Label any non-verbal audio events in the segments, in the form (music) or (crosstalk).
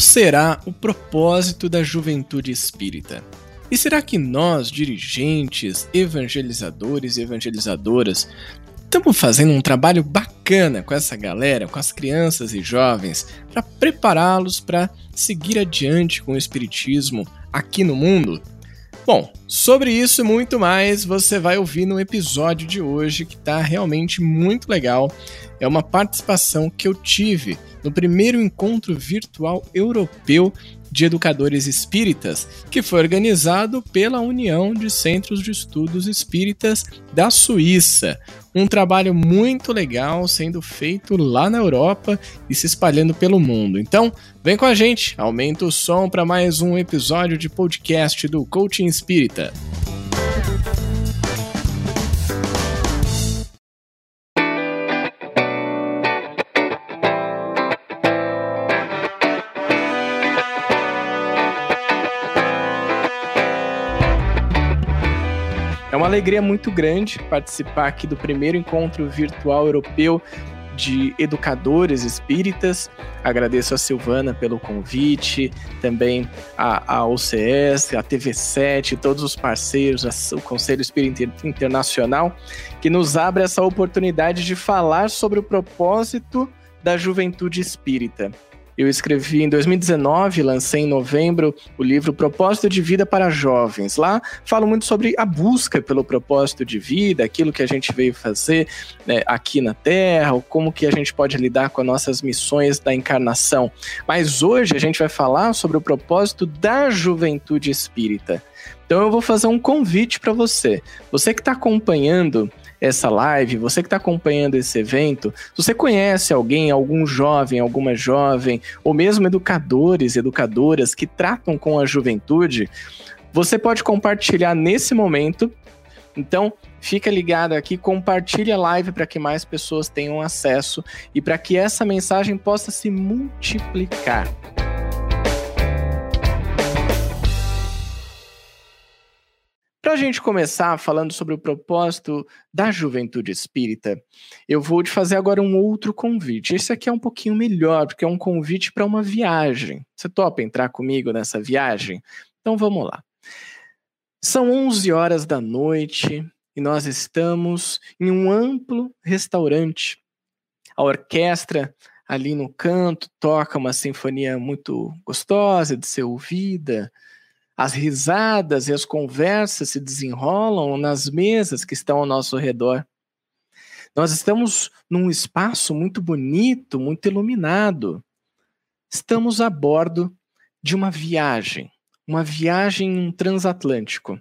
será o propósito da juventude espírita? E será que nós, dirigentes, evangelizadores e evangelizadoras, estamos fazendo um trabalho bacana com essa galera, com as crianças e jovens, para prepará-los para seguir adiante com o Espiritismo aqui no mundo? Bom, sobre isso e muito mais você vai ouvir no episódio de hoje que está realmente muito legal. É uma participação que eu tive no primeiro encontro virtual europeu de Educadores Espíritas, que foi organizado pela União de Centros de Estudos Espíritas da Suíça. Um trabalho muito legal sendo feito lá na Europa e se espalhando pelo mundo. Então, vem com a gente, aumenta o som para mais um episódio de podcast do Coaching Espírita. Uma alegria muito grande participar aqui do primeiro encontro virtual europeu de educadores espíritas. Agradeço a Silvana pelo convite, também a, a OCS, a TV7, todos os parceiros, a, o Conselho Espírita Internacional, que nos abre essa oportunidade de falar sobre o propósito da juventude espírita. Eu escrevi em 2019, lancei em novembro o livro Propósito de Vida para Jovens. Lá falo muito sobre a busca pelo propósito de vida, aquilo que a gente veio fazer né, aqui na Terra, ou como que a gente pode lidar com as nossas missões da encarnação. Mas hoje a gente vai falar sobre o propósito da juventude espírita. Então eu vou fazer um convite para você. Você que está acompanhando essa live, você que está acompanhando esse evento, você conhece alguém, algum jovem, alguma jovem, ou mesmo educadores, educadoras que tratam com a juventude, você pode compartilhar nesse momento. Então, fica ligado aqui, compartilhe a live para que mais pessoas tenham acesso e para que essa mensagem possa se multiplicar. Para a gente começar falando sobre o propósito da juventude espírita, eu vou te fazer agora um outro convite. Esse aqui é um pouquinho melhor, porque é um convite para uma viagem. Você topa entrar comigo nessa viagem? Então vamos lá. São 11 horas da noite e nós estamos em um amplo restaurante. A orquestra ali no canto toca uma sinfonia muito gostosa de ser ouvida as risadas e as conversas se desenrolam nas mesas que estão ao nosso redor. Nós estamos num espaço muito bonito, muito iluminado. Estamos a bordo de uma viagem, uma viagem transatlântico.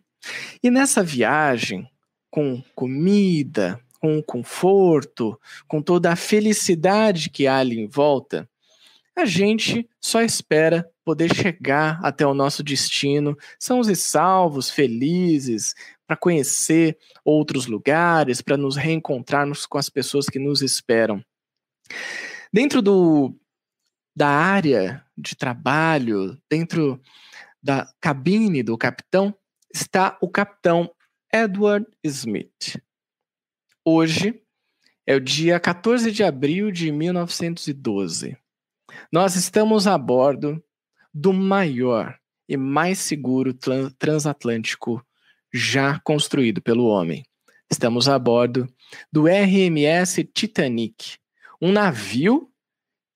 E nessa viagem, com comida, com conforto, com toda a felicidade que há ali em volta, a gente só espera poder chegar até o nosso destino, são os salvos, felizes, para conhecer outros lugares, para nos reencontrarmos com as pessoas que nos esperam. Dentro do, da área de trabalho, dentro da cabine do capitão, está o capitão Edward Smith. Hoje é o dia 14 de abril de 1912. Nós estamos a bordo do maior e mais seguro transatlântico já construído pelo homem. Estamos a bordo do RMS Titanic, um navio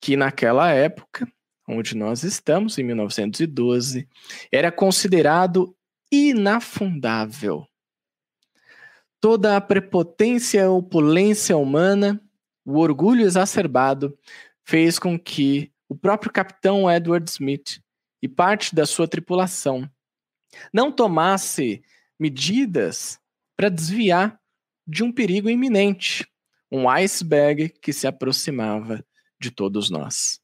que naquela época, onde nós estamos, em 1912, era considerado inafundável. Toda a prepotência e opulência humana, o orgulho exacerbado, fez com que o próprio capitão Edward Smith e parte da sua tripulação não tomasse medidas para desviar de um perigo iminente, um iceberg que se aproximava de todos nós.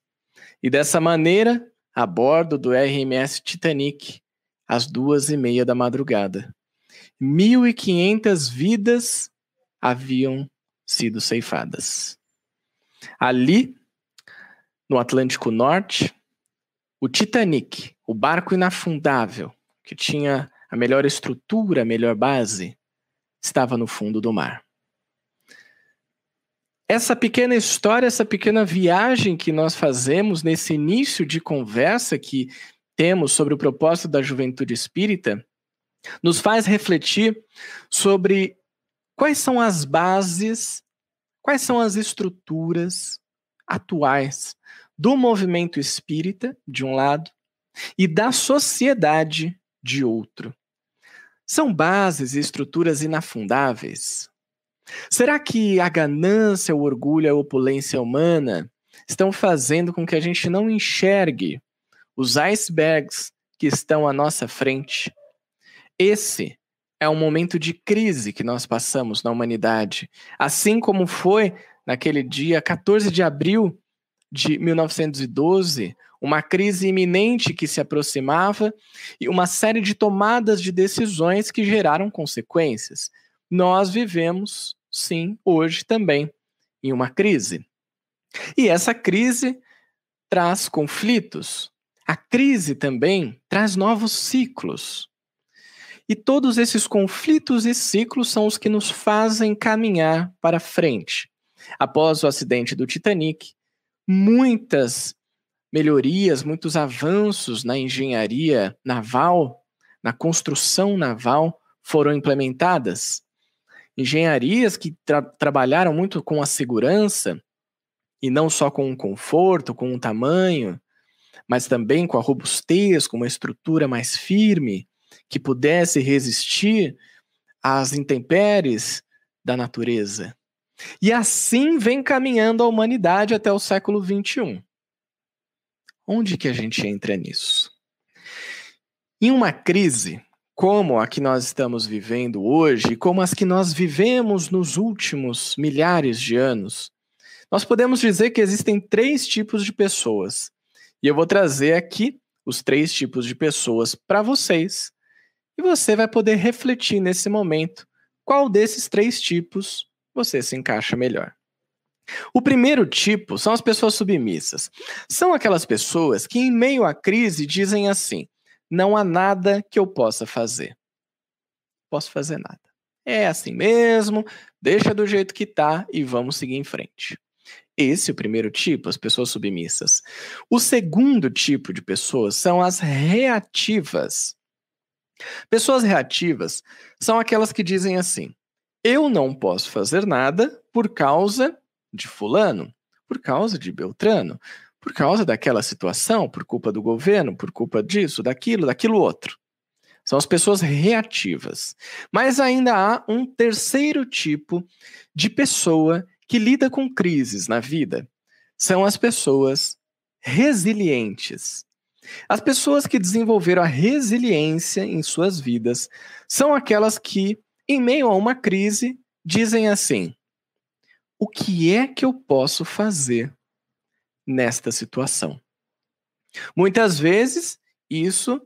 E dessa maneira, a bordo do RMS Titanic, às duas e meia da madrugada, 1.500 vidas haviam sido ceifadas. Ali, no Atlântico Norte, o Titanic, o barco inafundável, que tinha a melhor estrutura, a melhor base, estava no fundo do mar. essa pequena história, essa pequena viagem que nós fazemos nesse início de conversa que temos sobre o propósito da juventude espírita, nos faz refletir sobre quais são as bases, quais são as estruturas atuais do movimento espírita, de um lado, e da sociedade, de outro. São bases e estruturas inafundáveis. Será que a ganância, o orgulho, a opulência humana estão fazendo com que a gente não enxergue os icebergs que estão à nossa frente? Esse é um momento de crise que nós passamos na humanidade, assim como foi naquele dia 14 de abril de 1912, uma crise iminente que se aproximava e uma série de tomadas de decisões que geraram consequências. Nós vivemos, sim, hoje também, em uma crise. E essa crise traz conflitos. A crise também traz novos ciclos. E todos esses conflitos e ciclos são os que nos fazem caminhar para frente. Após o acidente do Titanic, muitas melhorias, muitos avanços na engenharia naval, na construção naval foram implementadas. Engenharias que tra trabalharam muito com a segurança e não só com o conforto, com o tamanho, mas também com a robustez, com uma estrutura mais firme que pudesse resistir às intempéries da natureza. E assim vem caminhando a humanidade até o século XXI. Onde que a gente entra nisso? Em uma crise como a que nós estamos vivendo hoje, como as que nós vivemos nos últimos milhares de anos, nós podemos dizer que existem três tipos de pessoas. E eu vou trazer aqui os três tipos de pessoas para vocês. E você vai poder refletir nesse momento qual desses três tipos você se encaixa melhor. O primeiro tipo são as pessoas submissas. São aquelas pessoas que, em meio à crise, dizem assim: não há nada que eu possa fazer. Posso fazer nada. É assim mesmo, deixa do jeito que tá e vamos seguir em frente. Esse é o primeiro tipo, as pessoas submissas. O segundo tipo de pessoas são as reativas. Pessoas reativas são aquelas que dizem assim: eu não posso fazer nada por causa de Fulano, por causa de Beltrano, por causa daquela situação, por culpa do governo, por culpa disso, daquilo, daquilo outro. São as pessoas reativas. Mas ainda há um terceiro tipo de pessoa que lida com crises na vida. São as pessoas resilientes. As pessoas que desenvolveram a resiliência em suas vidas são aquelas que, em meio a uma crise, dizem assim: o que é que eu posso fazer nesta situação? Muitas vezes, isso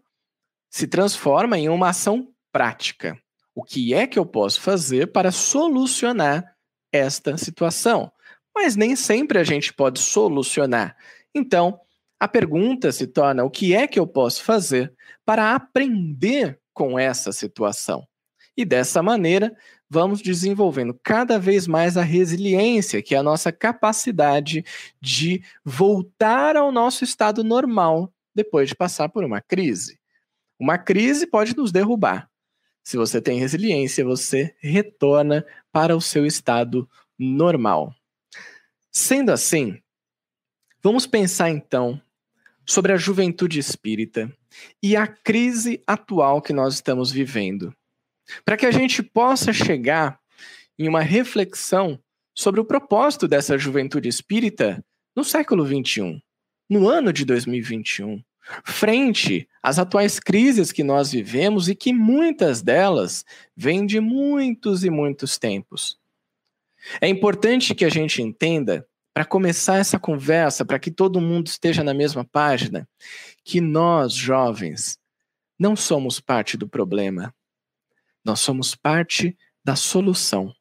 se transforma em uma ação prática. O que é que eu posso fazer para solucionar esta situação? Mas nem sempre a gente pode solucionar. Então, a pergunta se torna: o que é que eu posso fazer para aprender com essa situação? E dessa maneira, vamos desenvolvendo cada vez mais a resiliência, que é a nossa capacidade de voltar ao nosso estado normal depois de passar por uma crise. Uma crise pode nos derrubar. Se você tem resiliência, você retorna para o seu estado normal. Sendo assim, vamos pensar então sobre a juventude espírita e a crise atual que nós estamos vivendo para que a gente possa chegar em uma reflexão sobre o propósito dessa juventude espírita no século XXI, no ano de 2021, frente às atuais crises que nós vivemos e que muitas delas vêm de muitos e muitos tempos. É importante que a gente entenda, para começar essa conversa, para que todo mundo esteja na mesma página, que nós, jovens, não somos parte do problema. Nós somos parte da solução.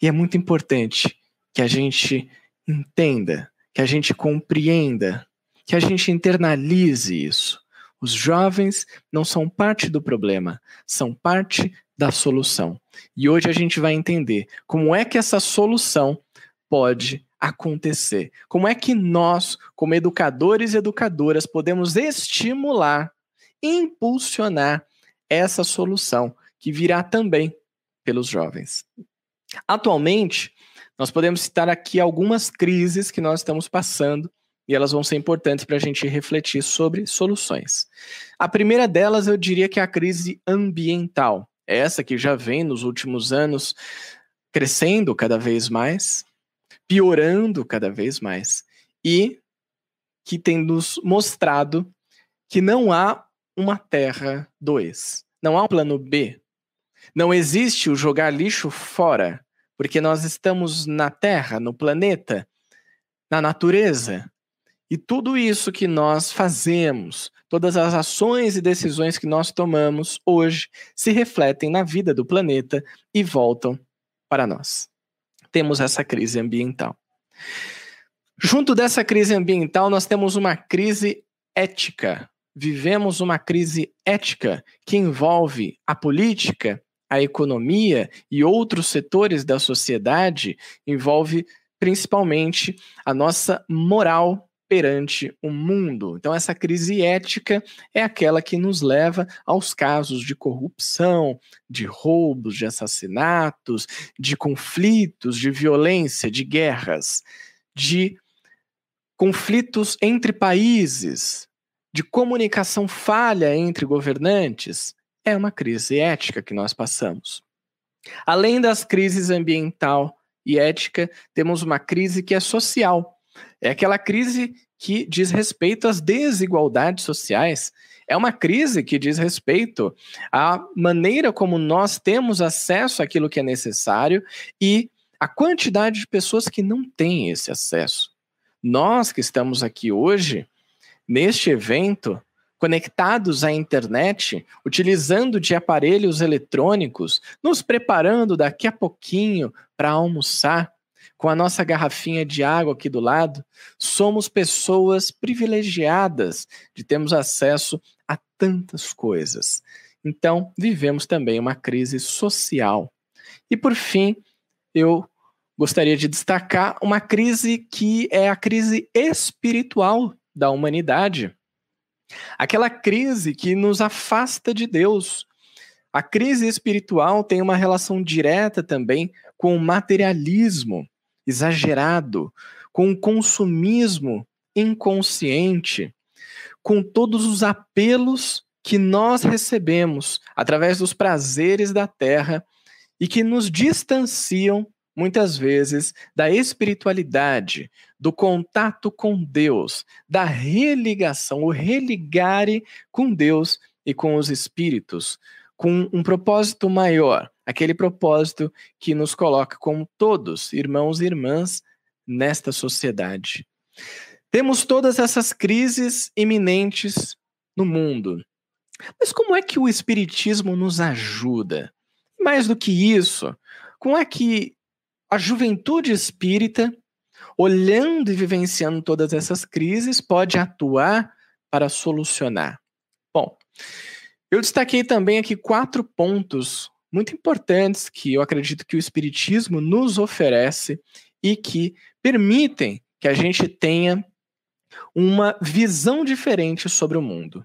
E é muito importante que a gente entenda, que a gente compreenda, que a gente internalize isso. Os jovens não são parte do problema, são parte da solução. E hoje a gente vai entender como é que essa solução pode acontecer? Como é que nós, como educadores e educadoras, podemos estimular, impulsionar essa solução que virá também pelos jovens? Atualmente, nós podemos citar aqui algumas crises que nós estamos passando e elas vão ser importantes para a gente refletir sobre soluções. A primeira delas, eu diria que é a crise ambiental. Essa que já vem nos últimos anos crescendo cada vez mais, piorando cada vez mais e que tem nos mostrado que não há uma Terra 2, não há um plano B. Não existe o jogar lixo fora, porque nós estamos na Terra, no planeta, na natureza. E tudo isso que nós fazemos, todas as ações e decisões que nós tomamos hoje, se refletem na vida do planeta e voltam para nós temos essa crise ambiental. Junto dessa crise ambiental, nós temos uma crise ética. Vivemos uma crise ética que envolve a política, a economia e outros setores da sociedade, envolve principalmente a nossa moral perante o mundo. Então, essa crise ética é aquela que nos leva aos casos de corrupção, de roubos, de assassinatos, de conflitos, de violência, de guerras, de conflitos entre países, de comunicação falha entre governantes. É uma crise ética que nós passamos. Além das crises ambiental e ética, temos uma crise que é social é aquela crise que diz respeito às desigualdades sociais. É uma crise que diz respeito à maneira como nós temos acesso àquilo que é necessário e a quantidade de pessoas que não têm esse acesso. Nós que estamos aqui hoje, neste evento, conectados à internet, utilizando de aparelhos eletrônicos, nos preparando daqui a pouquinho para almoçar, com a nossa garrafinha de água aqui do lado, somos pessoas privilegiadas de termos acesso a tantas coisas. Então, vivemos também uma crise social. E por fim, eu gostaria de destacar uma crise que é a crise espiritual da humanidade. Aquela crise que nos afasta de Deus. A crise espiritual tem uma relação direta também com o materialismo exagerado, com o consumismo inconsciente, com todos os apelos que nós recebemos através dos prazeres da terra e que nos distanciam muitas vezes da espiritualidade, do contato com Deus, da religação, o religare com Deus e com os espíritos, com um propósito maior, aquele propósito que nos coloca como todos irmãos e irmãs nesta sociedade. Temos todas essas crises iminentes no mundo. Mas como é que o Espiritismo nos ajuda? Mais do que isso, como é que a juventude espírita, olhando e vivenciando todas essas crises, pode atuar para solucionar? Bom, eu destaquei também aqui quatro pontos muito importantes que eu acredito que o Espiritismo nos oferece e que permitem que a gente tenha uma visão diferente sobre o mundo.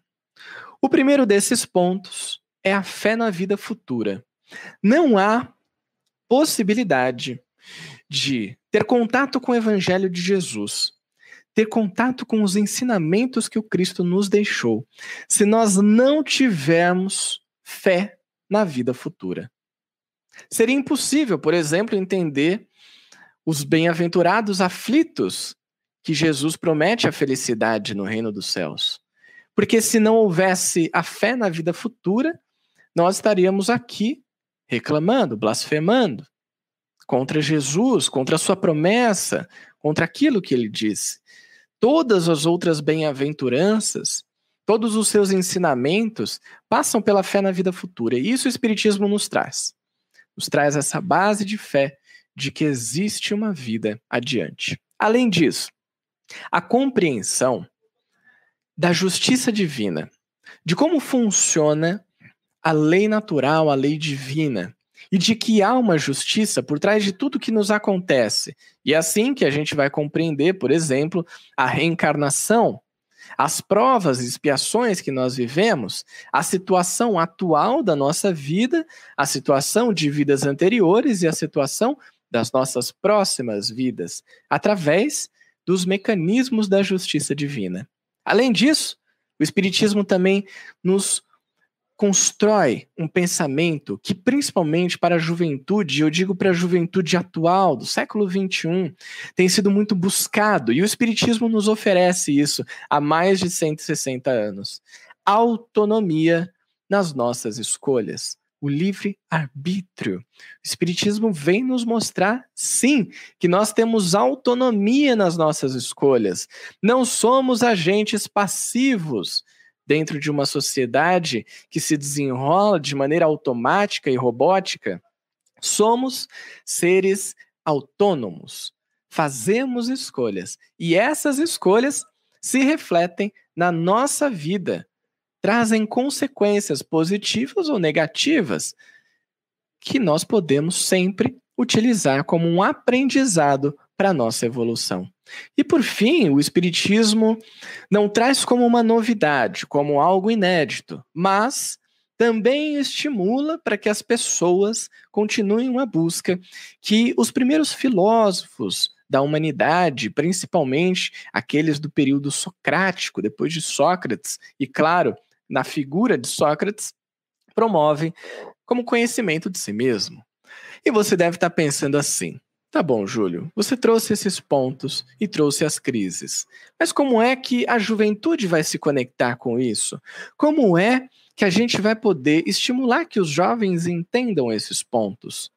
O primeiro desses pontos é a fé na vida futura. Não há possibilidade de ter contato com o Evangelho de Jesus, ter contato com os ensinamentos que o Cristo nos deixou, se nós não tivermos fé na vida futura. Seria impossível, por exemplo, entender os bem-aventurados aflitos que Jesus promete a felicidade no reino dos céus. Porque se não houvesse a fé na vida futura, nós estaríamos aqui reclamando, blasfemando contra Jesus, contra a sua promessa, contra aquilo que ele disse. Todas as outras bem-aventuranças Todos os seus ensinamentos passam pela fé na vida futura. E isso o Espiritismo nos traz. Nos traz essa base de fé de que existe uma vida adiante. Além disso, a compreensão da justiça divina, de como funciona a lei natural, a lei divina, e de que há uma justiça por trás de tudo que nos acontece. E é assim que a gente vai compreender, por exemplo, a reencarnação, as provas e expiações que nós vivemos, a situação atual da nossa vida, a situação de vidas anteriores e a situação das nossas próximas vidas, através dos mecanismos da justiça divina. Além disso, o Espiritismo também nos constrói um pensamento que, principalmente para a juventude, eu digo para a juventude atual, do século XXI, tem sido muito buscado, e o Espiritismo nos oferece isso há mais de 160 anos: autonomia nas nossas escolhas. O livre arbítrio. O Espiritismo vem nos mostrar, sim, que nós temos autonomia nas nossas escolhas. Não somos agentes passivos dentro de uma sociedade que se desenrola de maneira automática e robótica, somos seres autônomos. Fazemos escolhas e essas escolhas se refletem na nossa vida, trazem consequências positivas ou negativas que nós podemos sempre utilizar como um aprendizado para a nossa evolução. E por fim, o Espiritismo não traz como uma novidade, como algo inédito, mas também estimula para que as pessoas continuem uma busca que os primeiros filósofos da humanidade, principalmente aqueles do período socrático, depois de Sócrates, e claro, na figura de Sócrates, promovem como conhecimento de si mesmo. E você deve estar pensando assim: Tá bom, Júlio, você trouxe esses pontos e trouxe as crises. Mas como é que a juventude vai se conectar com isso? Como é que a gente vai poder estimular que os jovens entendam esses pontos?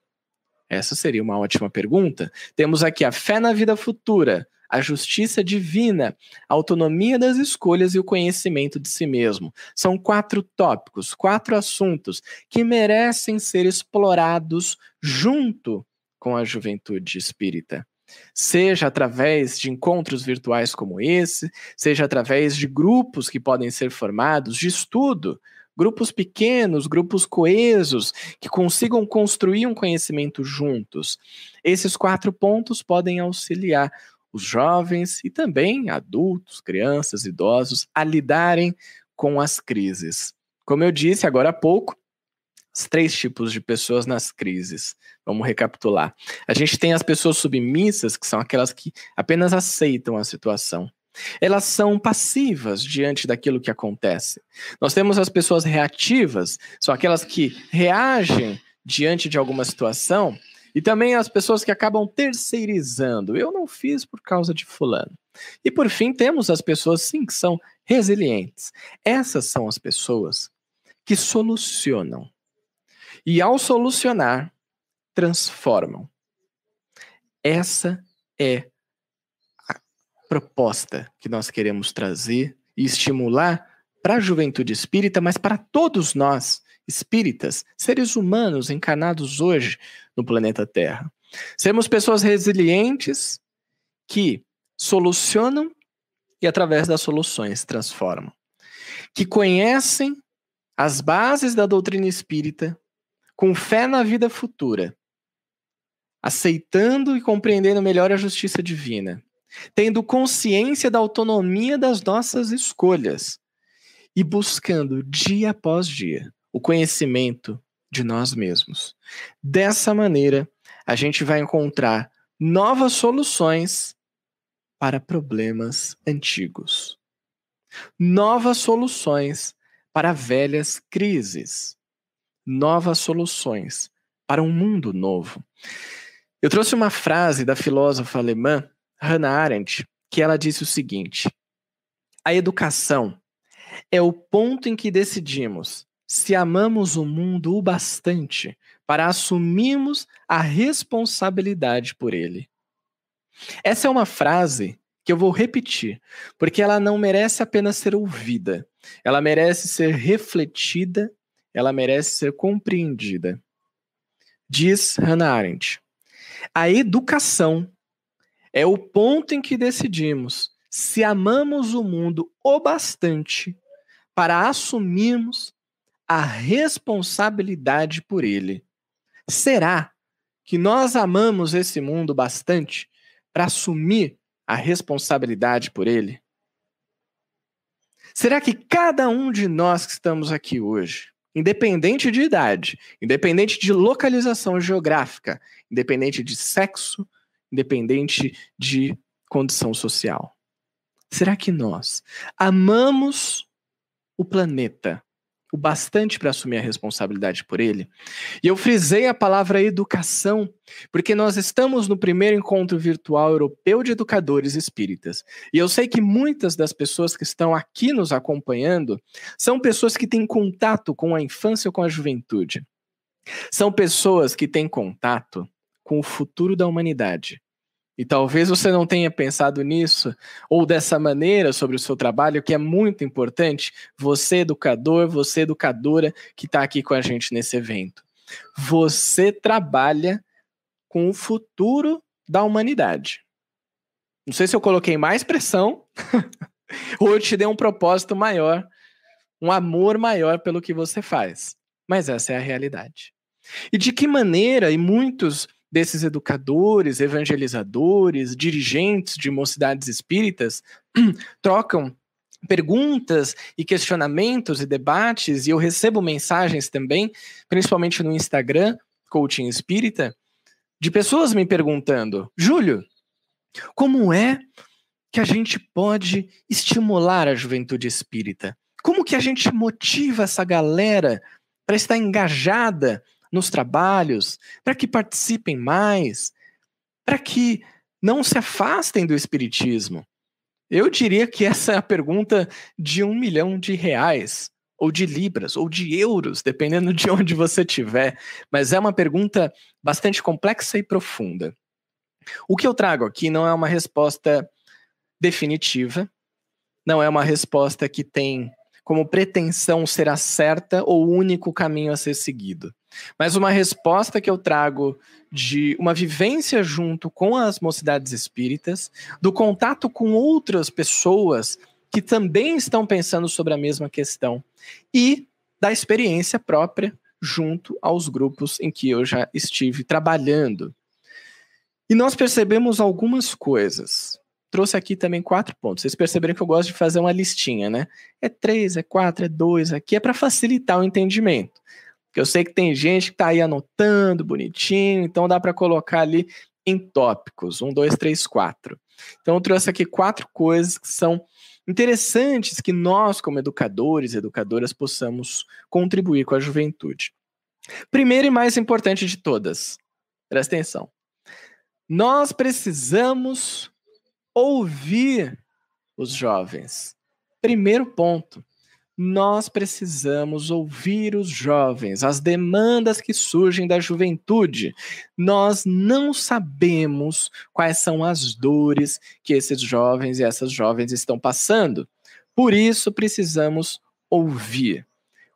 Essa seria uma ótima pergunta. Temos aqui a fé na vida futura, a justiça divina, a autonomia das escolhas e o conhecimento de si mesmo. São quatro tópicos, quatro assuntos que merecem ser explorados junto com a juventude espírita. Seja através de encontros virtuais como esse, seja através de grupos que podem ser formados, de estudo, grupos pequenos, grupos coesos, que consigam construir um conhecimento juntos. Esses quatro pontos podem auxiliar os jovens e também adultos, crianças, idosos a lidarem com as crises. Como eu disse agora há pouco, os três tipos de pessoas nas crises. Vamos recapitular. A gente tem as pessoas submissas, que são aquelas que apenas aceitam a situação. Elas são passivas diante daquilo que acontece. Nós temos as pessoas reativas, são aquelas que reagem diante de alguma situação, e também as pessoas que acabam terceirizando. Eu não fiz por causa de fulano. E por fim, temos as pessoas sim que são resilientes. Essas são as pessoas que solucionam e ao solucionar, transformam. Essa é a proposta que nós queremos trazer e estimular para a juventude espírita, mas para todos nós, espíritas, seres humanos encarnados hoje no planeta Terra. Sermos pessoas resilientes que solucionam e, através das soluções, transformam. Que conhecem as bases da doutrina espírita com fé na vida futura, aceitando e compreendendo melhor a justiça divina, tendo consciência da autonomia das nossas escolhas e buscando dia após dia o conhecimento de nós mesmos. Dessa maneira, a gente vai encontrar novas soluções para problemas antigos, novas soluções para velhas crises novas soluções para um mundo novo. Eu trouxe uma frase da filósofa alemã Hannah Arendt, que ela disse o seguinte: A educação é o ponto em que decidimos se amamos o mundo o bastante para assumirmos a responsabilidade por ele. Essa é uma frase que eu vou repetir, porque ela não merece apenas ser ouvida, ela merece ser refletida ela merece ser compreendida. Diz Hannah Arendt: a educação é o ponto em que decidimos se amamos o mundo o bastante para assumirmos a responsabilidade por ele. Será que nós amamos esse mundo bastante para assumir a responsabilidade por ele? Será que cada um de nós que estamos aqui hoje, independente de idade, independente de localização geográfica, independente de sexo, independente de condição social, será que nós amamos o planeta o bastante para assumir a responsabilidade por ele. E eu frisei a palavra educação, porque nós estamos no primeiro encontro virtual europeu de educadores espíritas. E eu sei que muitas das pessoas que estão aqui nos acompanhando são pessoas que têm contato com a infância ou com a juventude. São pessoas que têm contato com o futuro da humanidade. E talvez você não tenha pensado nisso ou dessa maneira sobre o seu trabalho, que é muito importante. Você, educador, você, educadora, que está aqui com a gente nesse evento. Você trabalha com o futuro da humanidade. Não sei se eu coloquei mais pressão (laughs) ou eu te dei um propósito maior, um amor maior pelo que você faz. Mas essa é a realidade. E de que maneira, e muitos desses educadores, evangelizadores, dirigentes de mocidades espíritas (clears throat) trocam perguntas e questionamentos e debates, e eu recebo mensagens também, principalmente no Instagram, Coaching Espírita, de pessoas me perguntando: Júlio, como é que a gente pode estimular a juventude espírita? Como que a gente motiva essa galera para estar engajada nos trabalhos, para que participem mais, para que não se afastem do Espiritismo? Eu diria que essa é a pergunta de um milhão de reais, ou de libras, ou de euros, dependendo de onde você estiver, mas é uma pergunta bastante complexa e profunda. O que eu trago aqui não é uma resposta definitiva, não é uma resposta que tem como pretensão ser a certa ou o único caminho a ser seguido. Mas uma resposta que eu trago de uma vivência junto com as mocidades espíritas, do contato com outras pessoas que também estão pensando sobre a mesma questão e da experiência própria junto aos grupos em que eu já estive trabalhando. E nós percebemos algumas coisas trouxe aqui também quatro pontos. Vocês perceberam que eu gosto de fazer uma listinha, né? É três, é quatro, é dois, aqui é para facilitar o entendimento. Porque eu sei que tem gente que está aí anotando bonitinho, então dá para colocar ali em tópicos. Um, dois, três, quatro. Então eu trouxe aqui quatro coisas que são interessantes que nós, como educadores e educadoras, possamos contribuir com a juventude. Primeiro e mais importante de todas, presta atenção. Nós precisamos ouvir os jovens. Primeiro ponto. Nós precisamos ouvir os jovens, as demandas que surgem da juventude. Nós não sabemos quais são as dores que esses jovens e essas jovens estão passando. Por isso, precisamos ouvir.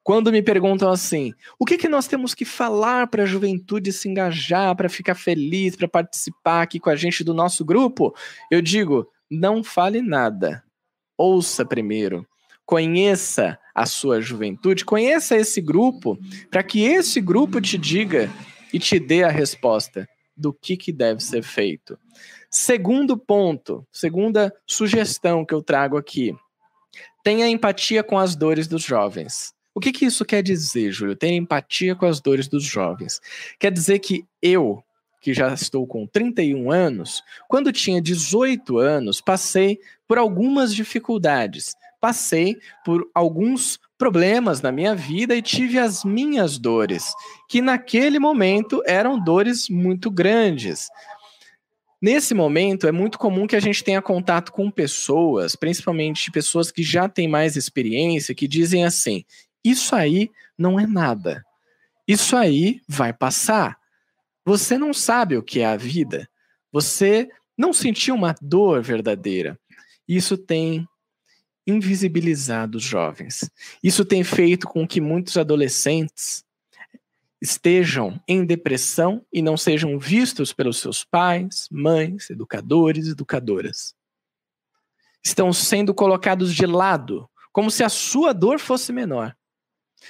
Quando me perguntam assim, o que, que nós temos que falar para a juventude se engajar, para ficar feliz, para participar aqui com a gente do nosso grupo? Eu digo, não fale nada. Ouça primeiro. Conheça a sua juventude, conheça esse grupo, para que esse grupo te diga e te dê a resposta do que, que deve ser feito. Segundo ponto, segunda sugestão que eu trago aqui. Tenha empatia com as dores dos jovens. O que, que isso quer dizer, Júlio? Ter empatia com as dores dos jovens. Quer dizer que eu, que já estou com 31 anos, quando tinha 18 anos, passei por algumas dificuldades, passei por alguns problemas na minha vida e tive as minhas dores, que naquele momento eram dores muito grandes. Nesse momento, é muito comum que a gente tenha contato com pessoas, principalmente pessoas que já têm mais experiência, que dizem assim: Isso aí não é nada. Isso aí vai passar. Você não sabe o que é a vida. Você não sentiu uma dor verdadeira. Isso tem invisibilizado os jovens. Isso tem feito com que muitos adolescentes estejam em depressão e não sejam vistos pelos seus pais, mães, educadores, educadoras. Estão sendo colocados de lado, como se a sua dor fosse menor.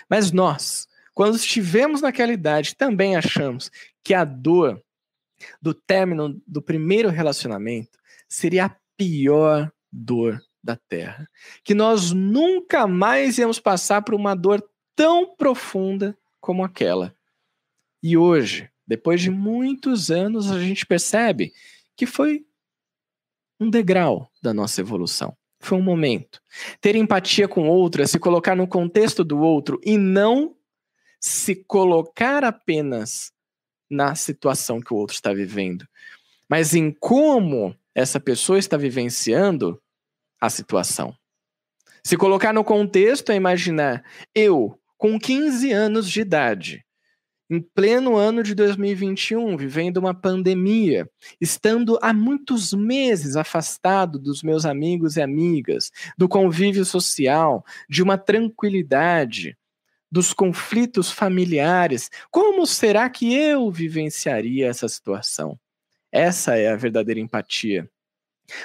Mas nós, Quando estivemos naquela idade, também achamos que a dor do término do primeiro relacionamento seria a pior dor da terra. Que nós nunca mais íamos passar por uma dor tão profunda como aquela. E hoje, depois de muitos anos, a gente percebe que foi um degrau da nossa evolução. Foi um momento. Ter empatia com o outro é se colocar no contexto do outro e não se colocar apenas na situação que o outro está vivendo, mas em como essa pessoa está vivenciando a situação. Se colocar no contexto é imaginar eu, com 15 anos de idade, em pleno ano de 2021, vivendo uma pandemia, estando há muitos meses afastado dos meus amigos e amigas, do convívio social, de uma tranquilidade, dos conflitos familiares, como será que eu vivenciaria essa situação? Essa é a verdadeira empatia.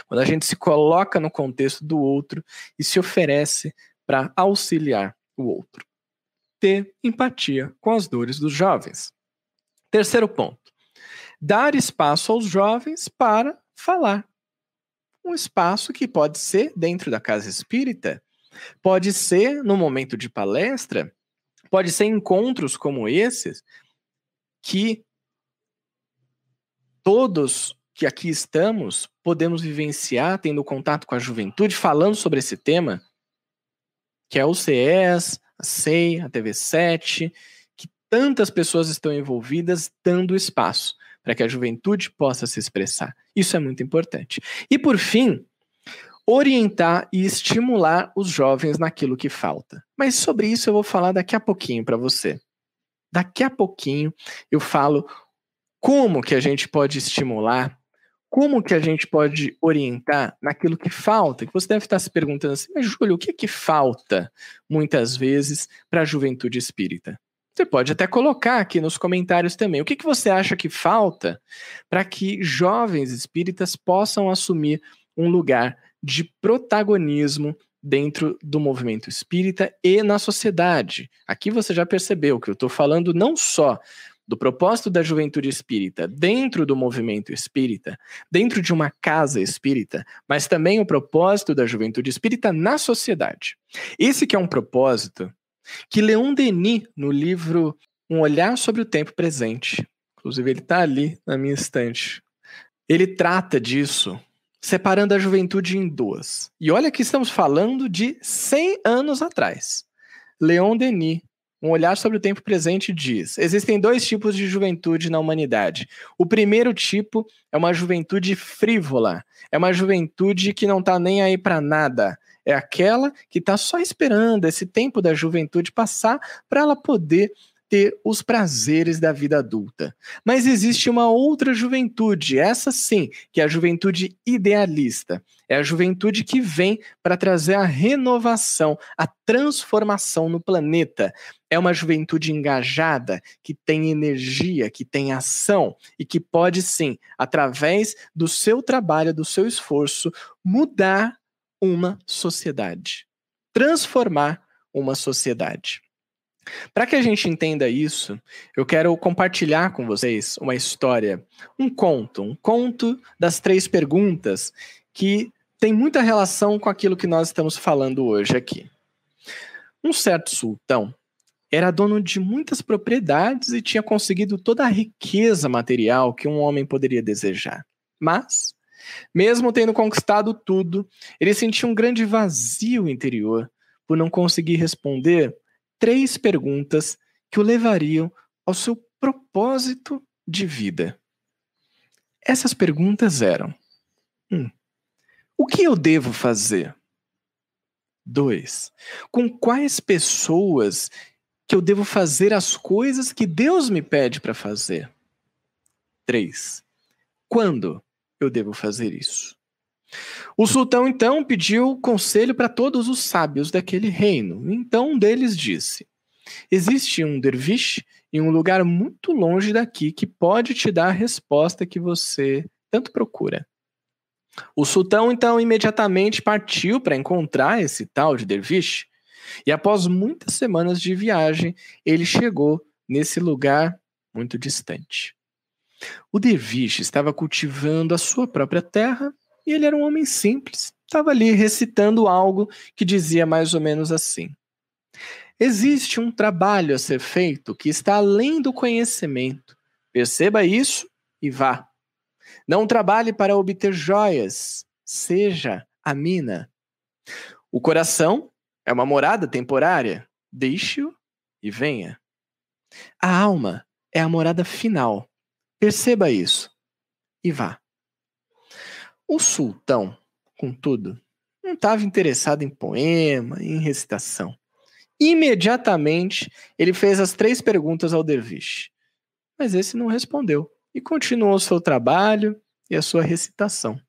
Quando a gente se coloca no contexto do outro e se oferece para auxiliar o outro ter empatia com as dores dos jovens. Terceiro ponto: dar espaço aos jovens para falar. Um espaço que pode ser dentro da casa espírita, pode ser no momento de palestra, pode ser encontros como esses, que todos que aqui estamos podemos vivenciar tendo contato com a juventude, falando sobre esse tema, que é o CES, a SEI, a TV7, que tantas pessoas estão envolvidas dando espaço para que a juventude possa se expressar. Isso é muito importante. E por fim, orientar e estimular os jovens naquilo que falta. Mas sobre isso eu vou falar daqui a pouquinho para você. Daqui a pouquinho eu falo como que a gente pode estimular como que a gente pode orientar naquilo que falta? Que você deve estar se perguntando assim, mas Júlio, o que é que falta muitas vezes para a juventude espírita? Você pode até colocar aqui nos comentários também. O que, que você acha que falta para que jovens espíritas possam assumir um lugar de protagonismo dentro do movimento espírita e na sociedade? Aqui você já percebeu que eu estou falando não só do propósito da juventude espírita dentro do movimento espírita, dentro de uma casa espírita, mas também o propósito da juventude espírita na sociedade. Esse que é um propósito que Leon Denis, no livro Um Olhar sobre o Tempo Presente, inclusive ele está ali na minha estante, ele trata disso separando a juventude em duas. E olha que estamos falando de 100 anos atrás. Leon Denis um olhar sobre o tempo presente diz: existem dois tipos de juventude na humanidade. O primeiro tipo é uma juventude frívola, é uma juventude que não está nem aí para nada. É aquela que está só esperando esse tempo da juventude passar para ela poder ter os prazeres da vida adulta. Mas existe uma outra juventude, essa sim, que é a juventude idealista. É a juventude que vem para trazer a renovação, a transformação no planeta. É uma juventude engajada, que tem energia, que tem ação e que pode sim, através do seu trabalho, do seu esforço, mudar uma sociedade, transformar uma sociedade. Para que a gente entenda isso, eu quero compartilhar com vocês uma história, um conto, um conto das três perguntas que tem muita relação com aquilo que nós estamos falando hoje aqui. Um certo sultão era dono de muitas propriedades e tinha conseguido toda a riqueza material que um homem poderia desejar. Mas, mesmo tendo conquistado tudo, ele sentia um grande vazio interior por não conseguir responder três perguntas que o levariam ao seu propósito de vida. Essas perguntas eram: um, O que eu devo fazer? 2. Com quais pessoas que eu devo fazer as coisas que Deus me pede para fazer? 3. Quando eu devo fazer isso? O sultão então pediu conselho para todos os sábios daquele reino. Então um deles disse: Existe um derviche em um lugar muito longe daqui que pode te dar a resposta que você tanto procura. O sultão então imediatamente partiu para encontrar esse tal de derviche. E após muitas semanas de viagem, ele chegou nesse lugar muito distante. O derviche estava cultivando a sua própria terra e ele era um homem simples. Estava ali recitando algo que dizia mais ou menos assim: Existe um trabalho a ser feito que está além do conhecimento. Perceba isso e vá. Não trabalhe para obter joias, seja a mina. O coração é uma morada temporária. Deixe-o e venha. A alma é a morada final. Perceba isso e vá. O sultão, contudo, não estava interessado em poema, em recitação. Imediatamente, ele fez as três perguntas ao derviche. Mas esse não respondeu e continuou seu trabalho e a sua recitação.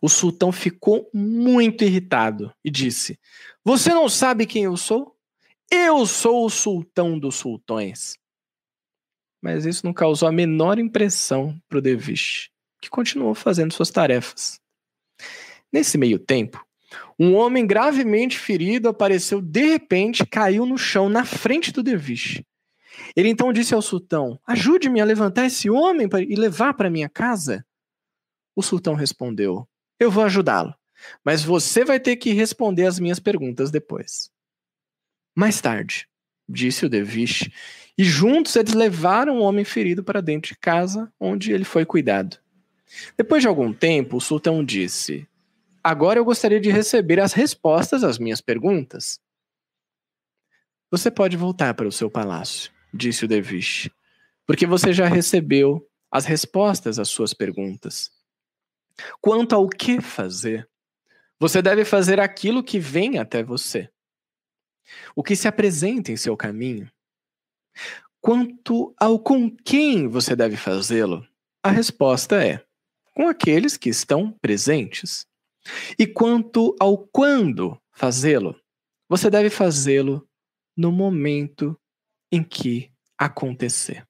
O sultão ficou muito irritado e disse: Você não sabe quem eu sou? Eu sou o sultão dos sultões. Mas isso não causou a menor impressão para o Devish, que continuou fazendo suas tarefas. Nesse meio tempo, um homem gravemente ferido apareceu de repente caiu no chão na frente do Devish. Ele então disse ao sultão: Ajude-me a levantar esse homem e levar para minha casa. O sultão respondeu: Eu vou ajudá-lo, mas você vai ter que responder as minhas perguntas depois. Mais tarde, disse o Devish, e juntos eles levaram o homem ferido para dentro de casa, onde ele foi cuidado. Depois de algum tempo, o sultão disse: Agora eu gostaria de receber as respostas às minhas perguntas. Você pode voltar para o seu palácio, disse o Devish, porque você já recebeu as respostas às suas perguntas. Quanto ao que fazer, você deve fazer aquilo que vem até você, o que se apresenta em seu caminho. Quanto ao com quem você deve fazê-lo, a resposta é: com aqueles que estão presentes. E quanto ao quando fazê-lo, você deve fazê-lo no momento em que acontecer.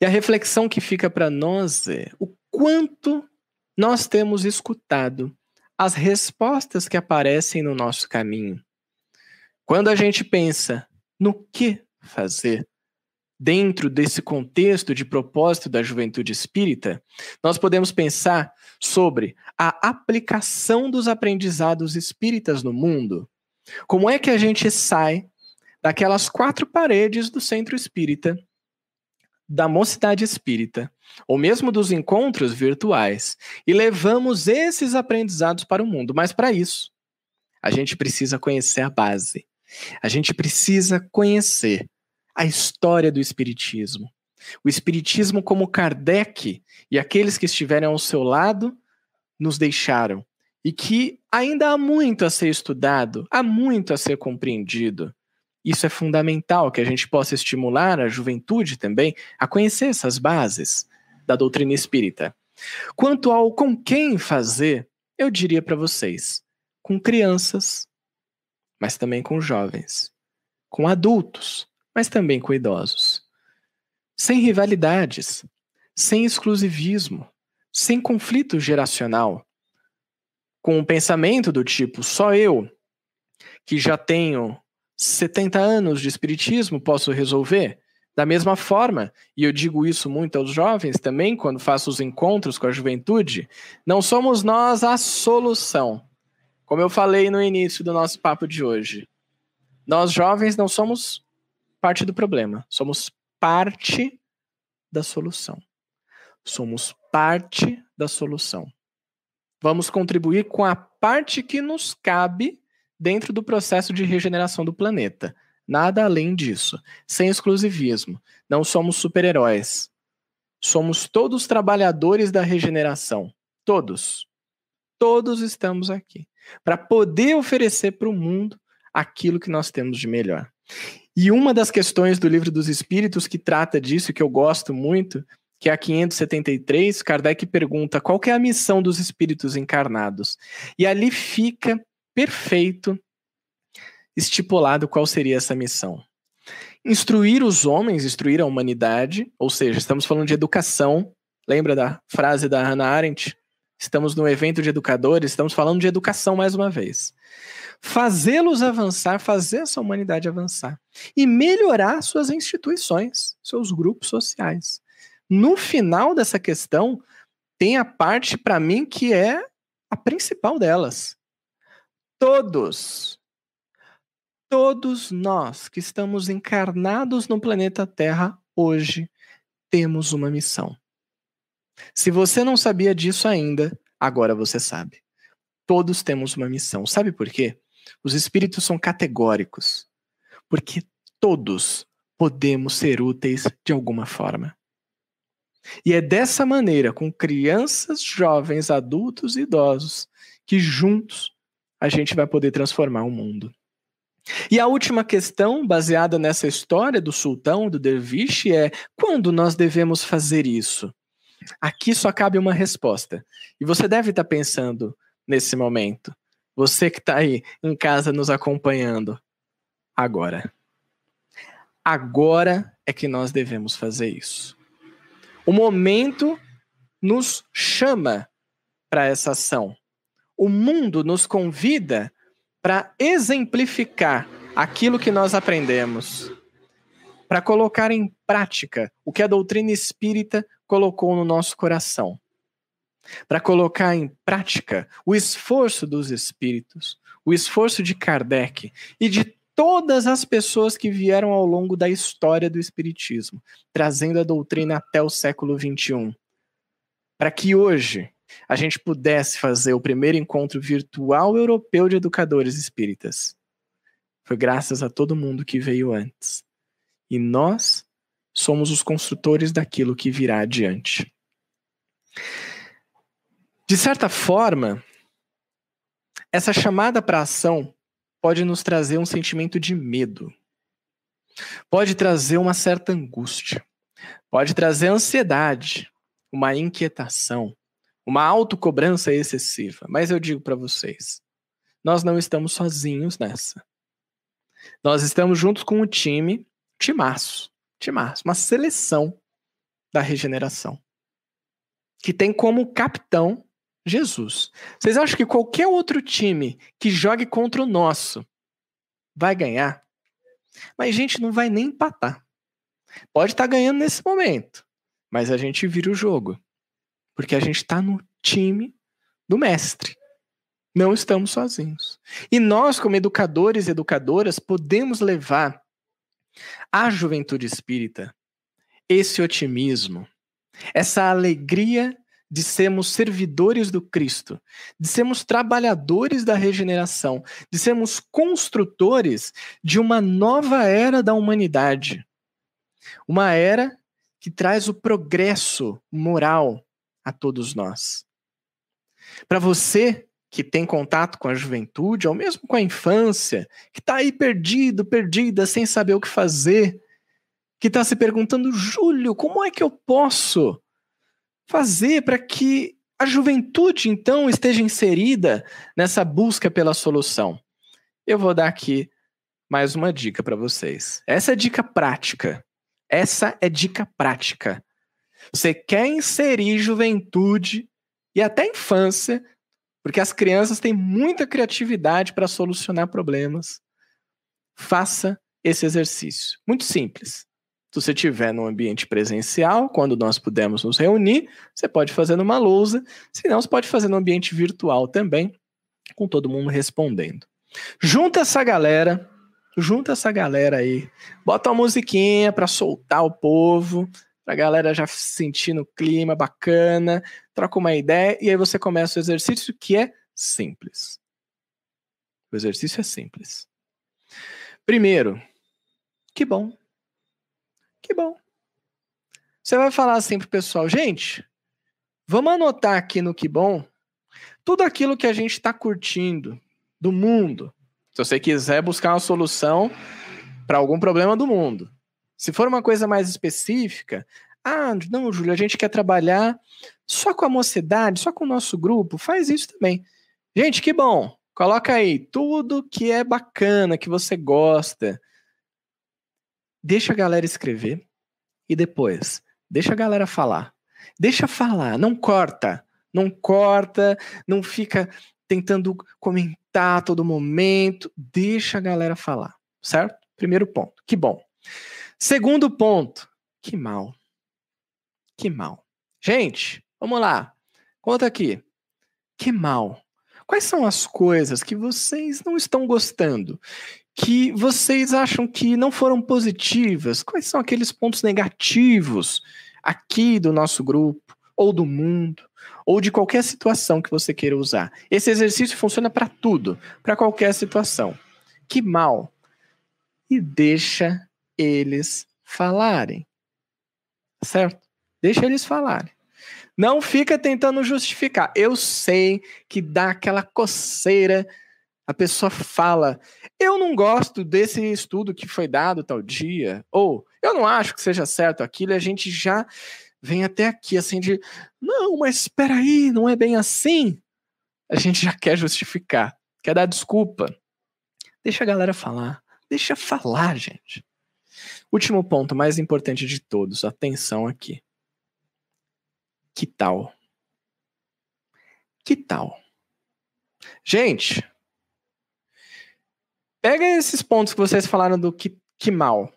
E a reflexão que fica para nós é o quanto nós temos escutado as respostas que aparecem no nosso caminho. Quando a gente pensa no que fazer dentro desse contexto de propósito da juventude espírita, nós podemos pensar sobre a aplicação dos aprendizados espíritas no mundo. Como é que a gente sai daquelas quatro paredes do centro espírita da mocidade espírita, ou mesmo dos encontros virtuais, e levamos esses aprendizados para o mundo. Mas para isso, a gente precisa conhecer a base. A gente precisa conhecer a história do espiritismo. O espiritismo como Kardec e aqueles que estiverem ao seu lado nos deixaram e que ainda há muito a ser estudado, há muito a ser compreendido. Isso é fundamental que a gente possa estimular a juventude também a conhecer essas bases da doutrina espírita. Quanto ao com quem fazer, eu diria para vocês, com crianças, mas também com jovens, com adultos, mas também com idosos. Sem rivalidades, sem exclusivismo, sem conflito geracional, com um pensamento do tipo só eu, que já tenho 70 anos de espiritismo posso resolver? Da mesma forma, e eu digo isso muito aos jovens também, quando faço os encontros com a juventude, não somos nós a solução. Como eu falei no início do nosso papo de hoje, nós jovens não somos parte do problema, somos parte da solução. Somos parte da solução. Vamos contribuir com a parte que nos cabe dentro do processo de regeneração do planeta. Nada além disso. Sem exclusivismo. Não somos super-heróis. Somos todos trabalhadores da regeneração. Todos. Todos estamos aqui. Para poder oferecer para o mundo aquilo que nós temos de melhor. E uma das questões do Livro dos Espíritos que trata disso, que eu gosto muito, que é a 573, Kardec pergunta qual é a missão dos espíritos encarnados. E ali fica perfeito estipulado qual seria essa missão. Instruir os homens, instruir a humanidade, ou seja, estamos falando de educação. Lembra da frase da Hannah Arendt? estamos no evento de educadores, estamos falando de educação mais uma vez. Fazê-los avançar, fazer essa humanidade avançar e melhorar suas instituições, seus grupos sociais. No final dessa questão, tem a parte para mim que é a principal delas. Todos, todos nós que estamos encarnados no planeta Terra hoje temos uma missão. Se você não sabia disso ainda, agora você sabe. Todos temos uma missão. Sabe por quê? Os espíritos são categóricos. Porque todos podemos ser úteis de alguma forma. E é dessa maneira, com crianças, jovens, adultos e idosos, que juntos a gente vai poder transformar o mundo. E a última questão, baseada nessa história do sultão, do derviche, é: quando nós devemos fazer isso? Aqui só cabe uma resposta. E você deve estar pensando nesse momento. Você que está aí em casa nos acompanhando. Agora. Agora é que nós devemos fazer isso. O momento nos chama para essa ação. O mundo nos convida para exemplificar aquilo que nós aprendemos, para colocar em prática o que a doutrina espírita colocou no nosso coração, para colocar em prática o esforço dos espíritos, o esforço de Kardec e de todas as pessoas que vieram ao longo da história do espiritismo, trazendo a doutrina até o século XXI, para que hoje a gente pudesse fazer o primeiro encontro virtual europeu de educadores espíritas. Foi graças a todo mundo que veio antes. E nós somos os construtores daquilo que virá adiante. De certa forma, essa chamada para ação pode nos trazer um sentimento de medo, pode trazer uma certa angústia, pode trazer ansiedade, uma inquietação, uma autocobrança excessiva. Mas eu digo para vocês, nós não estamos sozinhos nessa. Nós estamos juntos com o time, timaço, timaço, uma seleção da regeneração, que tem como capitão Jesus. Vocês acham que qualquer outro time que jogue contra o nosso vai ganhar? Mas a gente não vai nem empatar. Pode estar tá ganhando nesse momento, mas a gente vira o jogo. Porque a gente está no time do mestre. Não estamos sozinhos. E nós, como educadores e educadoras, podemos levar à juventude espírita esse otimismo, essa alegria de sermos servidores do Cristo, de sermos trabalhadores da regeneração, de sermos construtores de uma nova era da humanidade. Uma era que traz o progresso moral, a todos nós. Para você que tem contato com a juventude, ou mesmo com a infância, que está aí perdido, perdida, sem saber o que fazer, que está se perguntando, Júlio, como é que eu posso fazer para que a juventude, então, esteja inserida nessa busca pela solução? Eu vou dar aqui mais uma dica para vocês. Essa é dica prática. Essa é dica prática. Você quer inserir juventude e até infância, porque as crianças têm muita criatividade para solucionar problemas. Faça esse exercício. Muito simples. Se você estiver no ambiente presencial, quando nós pudermos nos reunir, você pode fazer numa lousa, se não, você pode fazer no ambiente virtual também, com todo mundo respondendo. Junta essa galera, junta essa galera aí, bota uma musiquinha para soltar o povo, a galera já sentindo o clima bacana, troca uma ideia e aí você começa o exercício que é simples. O exercício é simples. Primeiro, que bom. Que bom. Você vai falar assim pro pessoal, gente, vamos anotar aqui no que bom tudo aquilo que a gente está curtindo do mundo. Se você quiser buscar uma solução para algum problema do mundo. Se for uma coisa mais específica, ah, não, Júlio, a gente quer trabalhar só com a mocidade, só com o nosso grupo, faz isso também. Gente, que bom. Coloca aí tudo que é bacana, que você gosta. Deixa a galera escrever e depois deixa a galera falar. Deixa falar, não corta, Não corta, não fica tentando comentar a todo momento. Deixa a galera falar, certo? Primeiro ponto. Que bom. Segundo ponto. Que mal. Que mal. Gente, vamos lá. Conta aqui. Que mal. Quais são as coisas que vocês não estão gostando? Que vocês acham que não foram positivas? Quais são aqueles pontos negativos aqui do nosso grupo, ou do mundo, ou de qualquer situação que você queira usar? Esse exercício funciona para tudo, para qualquer situação. Que mal. E deixa eles falarem. Certo? Deixa eles falarem. Não fica tentando justificar. Eu sei que dá aquela coceira. A pessoa fala: Eu não gosto desse estudo que foi dado tal dia. Ou eu não acho que seja certo aquilo. E a gente já vem até aqui assim de: Não, mas espera aí, não é bem assim. A gente já quer justificar, quer dar desculpa. Deixa a galera falar. Deixa falar, gente. Último ponto, mais importante de todos. Atenção aqui. Que tal? Que tal? Gente, pega esses pontos que vocês falaram do que, que mal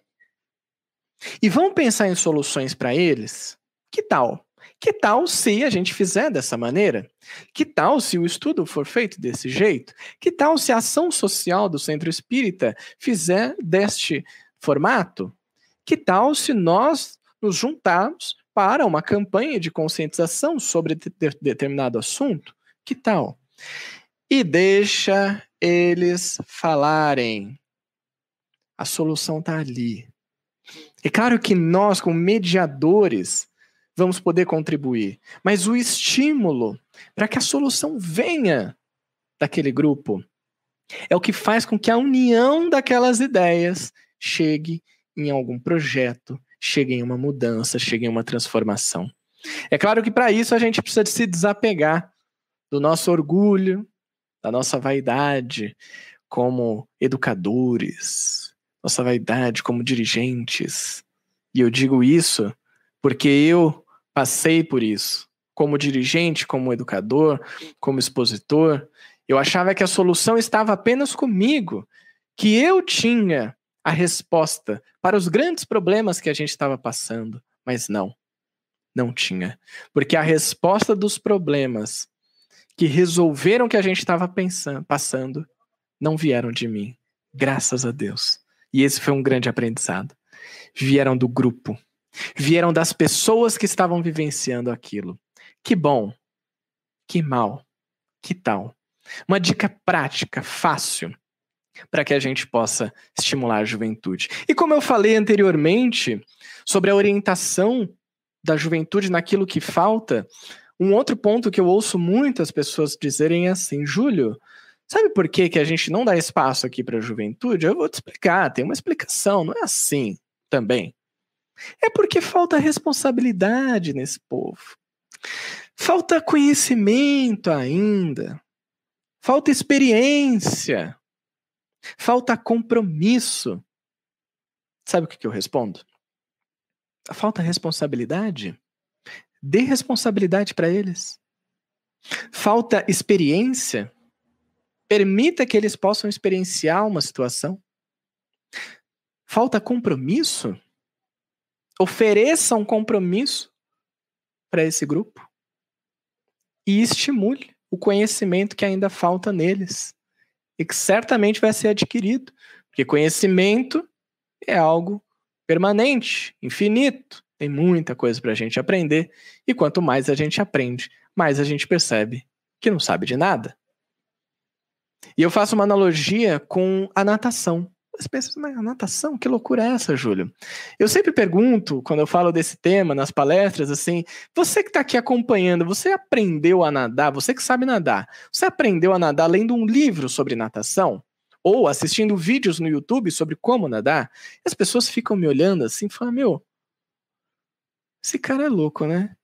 e vamos pensar em soluções para eles. Que tal? Que tal se a gente fizer dessa maneira? Que tal se o estudo for feito desse jeito? Que tal se a ação social do centro espírita fizer deste formato? Que tal se nós nos juntarmos para uma campanha de conscientização sobre de determinado assunto? Que tal? E deixa eles falarem. A solução está ali. É claro que nós, como mediadores, vamos poder contribuir, mas o estímulo para que a solução venha daquele grupo é o que faz com que a união daquelas ideias chegue em algum projeto, chegue em uma mudança, chegue em uma transformação. É claro que para isso a gente precisa de se desapegar do nosso orgulho, da nossa vaidade como educadores, nossa vaidade como dirigentes. E eu digo isso porque eu passei por isso. Como dirigente, como educador, como expositor, eu achava que a solução estava apenas comigo, que eu tinha a resposta para os grandes problemas que a gente estava passando, mas não, não tinha. Porque a resposta dos problemas que resolveram o que a gente estava passando não vieram de mim, graças a Deus. E esse foi um grande aprendizado. Vieram do grupo, vieram das pessoas que estavam vivenciando aquilo. Que bom, que mal, que tal? Uma dica prática, fácil para que a gente possa estimular a juventude. E como eu falei anteriormente sobre a orientação da juventude naquilo que falta, um outro ponto que eu ouço muitas pessoas dizerem é assim, Júlio, sabe por que, que a gente não dá espaço aqui para a juventude? Eu vou te explicar, tem uma explicação, não é assim também. É porque falta responsabilidade nesse povo. Falta conhecimento ainda. Falta experiência. Falta compromisso. Sabe o que, eu respondo? Falta responsabilidade? Dê responsabilidade para eles. Falta experiência? Permita que eles possam experienciar uma situação. Falta compromisso? Ofereça um compromisso para esse grupo e estimule o conhecimento que ainda falta neles e que certamente vai ser adquirido, porque conhecimento é algo permanente, infinito. Tem muita coisa para a gente aprender, e quanto mais a gente aprende, mais a gente percebe que não sabe de nada. E eu faço uma analogia com a natação. Você pensa, mas natação, que loucura é essa, Júlio? Eu sempre pergunto, quando eu falo desse tema nas palestras, assim, você que está aqui acompanhando, você aprendeu a nadar, você que sabe nadar, você aprendeu a nadar lendo um livro sobre natação? Ou assistindo vídeos no YouTube sobre como nadar? As pessoas ficam me olhando assim falam, meu, esse cara é louco, né?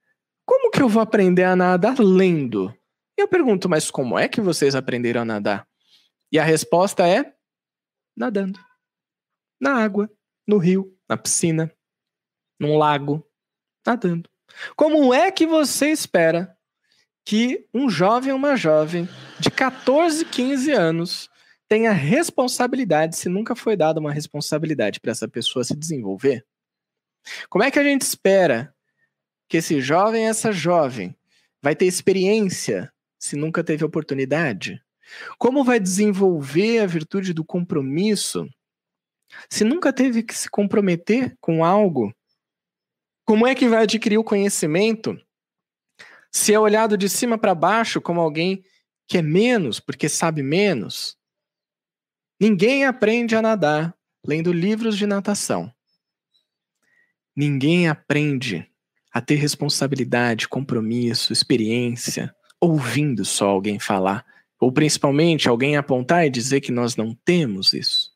Como que eu vou aprender a nadar lendo? Eu pergunto, mas como é que vocês aprenderam a nadar? E a resposta é nadando. Na água, no rio, na piscina, num lago, nadando. Como é que você espera que um jovem ou uma jovem de 14, 15 anos tenha responsabilidade se nunca foi dada uma responsabilidade para essa pessoa se desenvolver? Como é que a gente espera que esse jovem, essa jovem, vai ter experiência se nunca teve oportunidade? Como vai desenvolver a virtude do compromisso se nunca teve que se comprometer com algo? Como é que vai adquirir o conhecimento se é olhado de cima para baixo como alguém que é menos porque sabe menos? Ninguém aprende a nadar lendo livros de natação. Ninguém aprende a ter responsabilidade, compromisso, experiência, ouvindo só alguém falar, ou principalmente alguém apontar e dizer que nós não temos isso.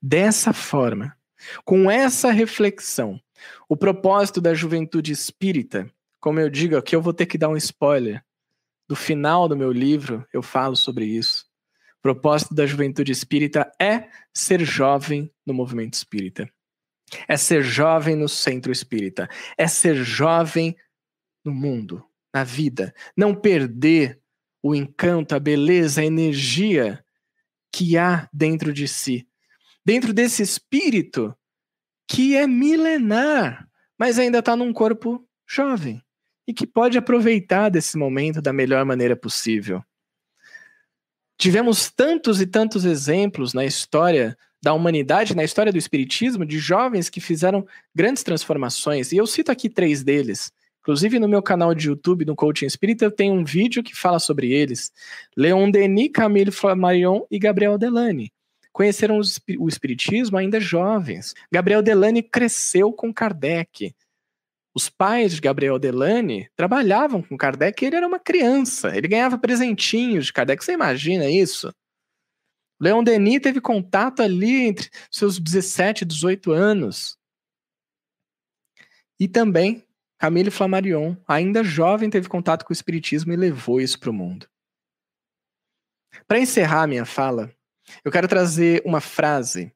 Dessa forma, com essa reflexão, o propósito da juventude espírita, como eu digo aqui, eu vou ter que dar um spoiler. Do final do meu livro, eu falo sobre isso. O propósito da juventude espírita é ser jovem no movimento espírita. É ser jovem no centro espírita. É ser jovem no mundo, na vida. Não perder o encanto, a beleza, a energia que há dentro de si. Dentro desse espírito que é milenar, mas ainda está num corpo jovem e que pode aproveitar desse momento da melhor maneira possível. Tivemos tantos e tantos exemplos na história da humanidade, na história do Espiritismo, de jovens que fizeram grandes transformações, e eu cito aqui três deles. Inclusive, no meu canal de YouTube, no Coaching Espírita, eu tenho um vídeo que fala sobre eles. Leon Denis, Camille Flammarion e Gabriel Delany. Conheceram o Espiritismo ainda jovens. Gabriel Delany cresceu com Kardec. Os pais de Gabriel Delany trabalhavam com Kardec e ele era uma criança. Ele ganhava presentinhos de Kardec. Você imagina isso? Leon Denis teve contato ali entre seus 17 e 18 anos. E também Camille Flammarion, ainda jovem, teve contato com o Espiritismo e levou isso para o mundo. Para encerrar minha fala, eu quero trazer uma frase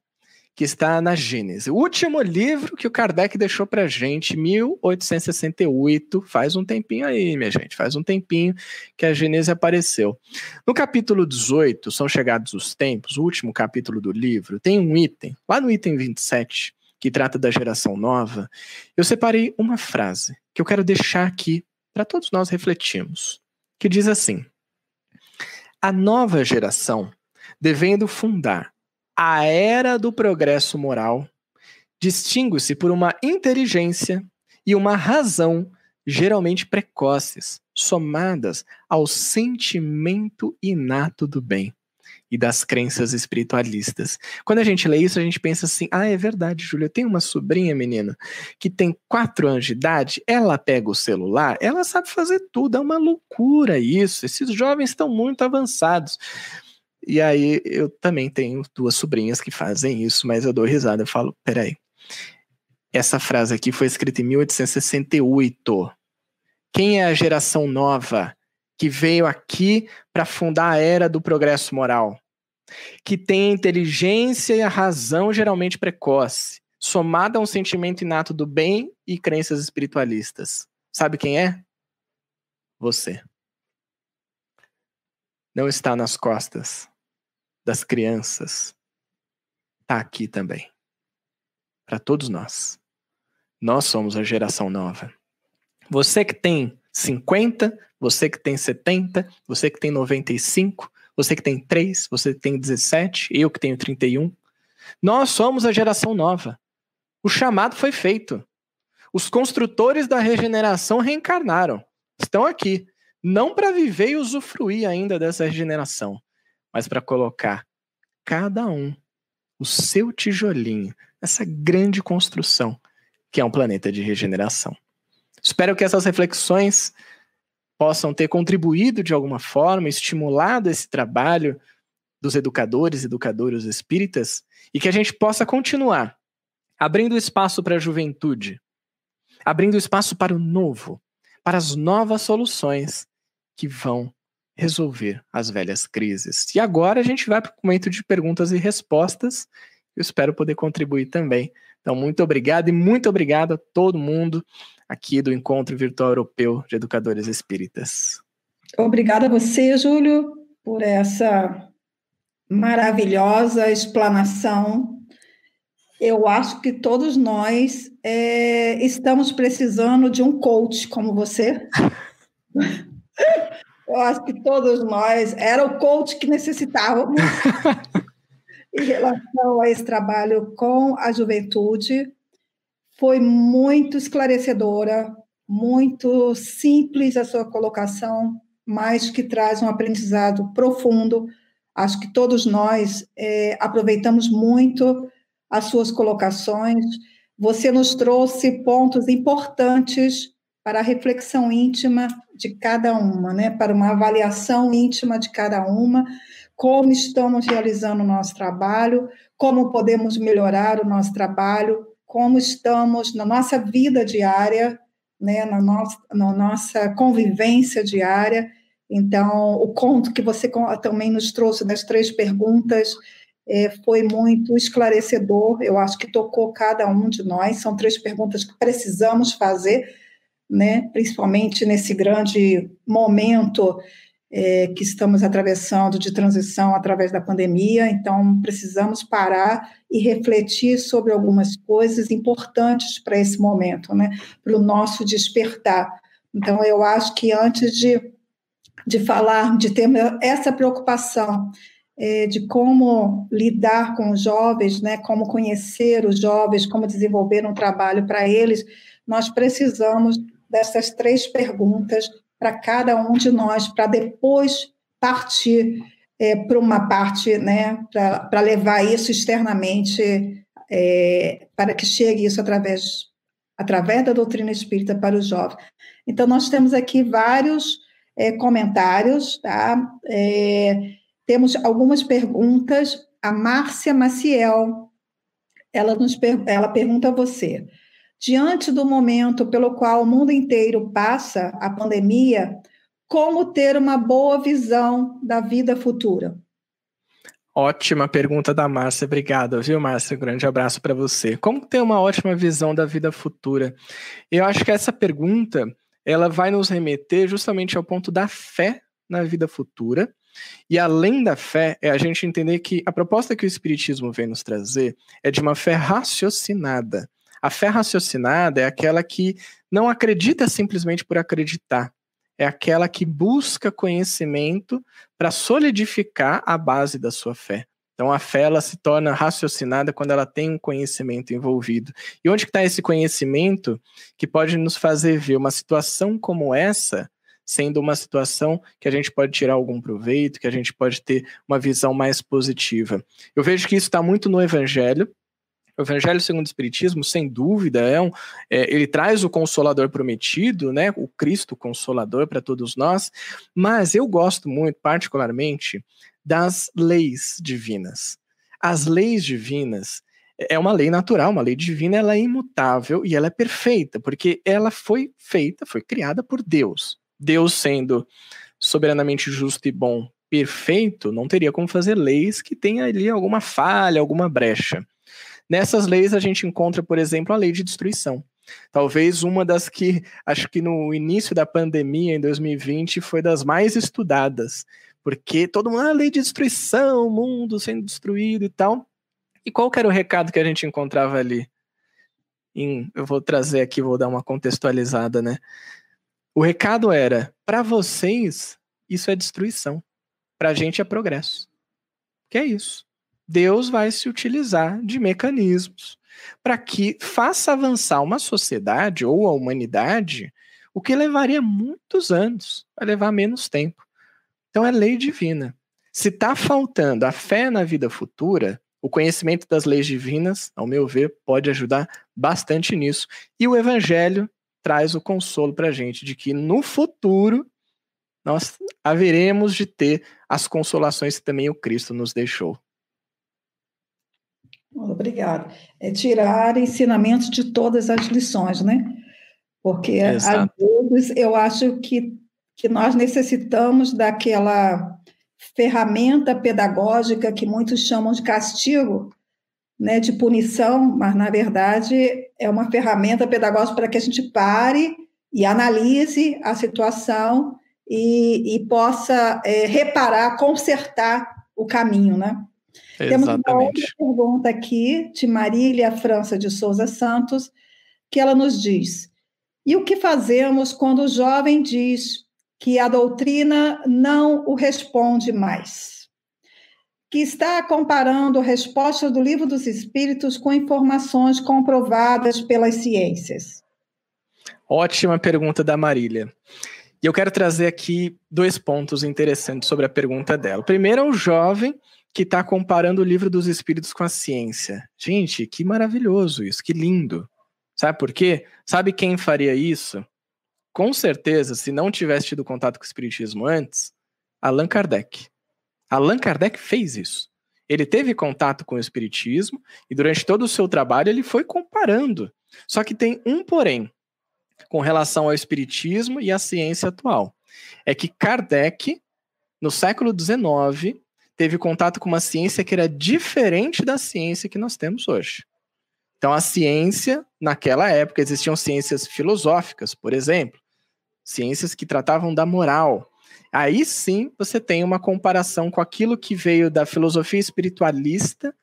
que está na Gênese. O último livro que o Kardec deixou para gente, 1868, faz um tempinho aí, minha gente, faz um tempinho que a Gênese apareceu. No capítulo 18, São Chegados os Tempos, o último capítulo do livro, tem um item, lá no item 27, que trata da geração nova, eu separei uma frase que eu quero deixar aqui para todos nós refletirmos, que diz assim: A nova geração, devendo fundar a era do progresso moral distingue-se por uma inteligência e uma razão geralmente precoces, somadas ao sentimento inato do bem e das crenças espiritualistas. Quando a gente lê isso, a gente pensa assim: ah, é verdade, Júlia, eu tenho uma sobrinha, menina, que tem quatro anos de idade, ela pega o celular, ela sabe fazer tudo, é uma loucura isso. Esses jovens estão muito avançados. E aí eu também tenho duas sobrinhas que fazem isso, mas eu dou risada, eu falo, peraí. Essa frase aqui foi escrita em 1868. Quem é a geração nova que veio aqui para fundar a era do progresso moral? Que tem a inteligência e a razão geralmente precoce, somada a um sentimento inato do bem e crenças espiritualistas. Sabe quem é? Você. Não está nas costas das crianças está aqui também. Para todos nós. Nós somos a geração nova. Você que tem 50, você que tem 70, você que tem 95, você que tem 3, você que tem 17, eu que tenho 31. Nós somos a geração nova. O chamado foi feito. Os construtores da regeneração reencarnaram. Estão aqui. Não para viver e usufruir ainda dessa regeneração, mas para colocar cada um o seu tijolinho nessa grande construção que é um planeta de regeneração. Espero que essas reflexões possam ter contribuído de alguma forma, estimulado esse trabalho dos educadores educadoras espíritas e que a gente possa continuar abrindo espaço para a juventude, abrindo espaço para o novo, para as novas soluções que vão resolver as velhas crises. E agora a gente vai para o momento de perguntas e respostas. Eu espero poder contribuir também. Então, muito obrigado e muito obrigado a todo mundo aqui do Encontro Virtual Europeu de Educadores Espíritas. Obrigada a você, Júlio, por essa maravilhosa explanação. Eu acho que todos nós é, estamos precisando de um coach como você. (laughs) Eu acho que todos nós era o coach que necessitávamos (laughs) em relação a esse trabalho com a juventude. Foi muito esclarecedora, muito simples a sua colocação, mas que traz um aprendizado profundo. Acho que todos nós é, aproveitamos muito as suas colocações. Você nos trouxe pontos importantes para a reflexão íntima de cada uma, né? para uma avaliação íntima de cada uma, como estamos realizando o nosso trabalho, como podemos melhorar o nosso trabalho, como estamos na nossa vida diária, né? na, nossa, na nossa convivência diária. Então, o conto que você também nos trouxe das três perguntas é, foi muito esclarecedor. Eu acho que tocou cada um de nós. São três perguntas que precisamos fazer né, principalmente nesse grande momento é, que estamos atravessando de transição através da pandemia. Então, precisamos parar e refletir sobre algumas coisas importantes para esse momento, né, para o nosso despertar. Então, eu acho que antes de, de falar, de ter essa preocupação é, de como lidar com os jovens, né, como conhecer os jovens, como desenvolver um trabalho para eles, nós precisamos dessas três perguntas para cada um de nós, para depois partir é, para uma parte, né, para levar isso externamente, é, para que chegue isso através, através da doutrina espírita para os jovens. Então, nós temos aqui vários é, comentários, tá? É, temos algumas perguntas. A Márcia Maciel, ela, nos, ela pergunta a você, diante do momento pelo qual o mundo inteiro passa, a pandemia, como ter uma boa visão da vida futura? Ótima pergunta da Márcia, obrigado, viu, Márcia? Um grande abraço para você. Como ter uma ótima visão da vida futura? Eu acho que essa pergunta ela vai nos remeter justamente ao ponto da fé na vida futura. E além da fé, é a gente entender que a proposta que o Espiritismo vem nos trazer é de uma fé raciocinada. A fé raciocinada é aquela que não acredita simplesmente por acreditar. É aquela que busca conhecimento para solidificar a base da sua fé. Então a fé ela se torna raciocinada quando ela tem um conhecimento envolvido. E onde está esse conhecimento que pode nos fazer ver uma situação como essa sendo uma situação que a gente pode tirar algum proveito, que a gente pode ter uma visão mais positiva. Eu vejo que isso está muito no Evangelho, o Evangelho segundo o Espiritismo, sem dúvida, é um, é, ele traz o Consolador prometido, né, o Cristo Consolador para todos nós, mas eu gosto muito, particularmente, das leis divinas. As leis divinas é uma lei natural, uma lei divina, ela é imutável e ela é perfeita, porque ela foi feita, foi criada por Deus. Deus sendo soberanamente justo e bom, perfeito, não teria como fazer leis que tenham ali alguma falha, alguma brecha. Nessas leis a gente encontra, por exemplo, a lei de destruição. Talvez uma das que, acho que no início da pandemia, em 2020, foi das mais estudadas, porque todo mundo, ah, lei de destruição, mundo sendo destruído e tal. E qual era o recado que a gente encontrava ali? Em, eu vou trazer aqui, vou dar uma contextualizada, né? O recado era: para vocês, isso é destruição. Para a gente é progresso. Que é isso. Deus vai se utilizar de mecanismos para que faça avançar uma sociedade ou a humanidade, o que levaria muitos anos, vai levar menos tempo. Então é lei divina. Se está faltando a fé na vida futura, o conhecimento das leis divinas, ao meu ver, pode ajudar bastante nisso. E o Evangelho traz o consolo para a gente de que no futuro nós haveremos de ter as consolações que também o Cristo nos deixou. Obrigada. É tirar ensinamentos de todas as lições, né? Porque Exato. às vezes eu acho que, que nós necessitamos daquela ferramenta pedagógica que muitos chamam de castigo, né, de punição, mas na verdade é uma ferramenta pedagógica para que a gente pare e analise a situação e, e possa é, reparar, consertar o caminho, né? Exatamente. Temos uma outra pergunta aqui de Marília França de Souza Santos, que ela nos diz: E o que fazemos quando o jovem diz que a doutrina não o responde mais? Que está comparando a resposta do Livro dos Espíritos com informações comprovadas pelas ciências. Ótima pergunta da Marília. E eu quero trazer aqui dois pontos interessantes sobre a pergunta dela. O primeiro é o jovem que está comparando o livro dos espíritos com a ciência. Gente, que maravilhoso isso, que lindo. Sabe por quê? Sabe quem faria isso? Com certeza, se não tivesse tido contato com o espiritismo antes, Allan Kardec. Allan Kardec fez isso. Ele teve contato com o espiritismo e durante todo o seu trabalho ele foi comparando. Só que tem um porém com relação ao espiritismo e à ciência atual. É que Kardec, no século XIX, teve contato com uma ciência que era diferente da ciência que nós temos hoje. Então, a ciência, naquela época, existiam ciências filosóficas, por exemplo, ciências que tratavam da moral. Aí sim você tem uma comparação com aquilo que veio da filosofia espiritualista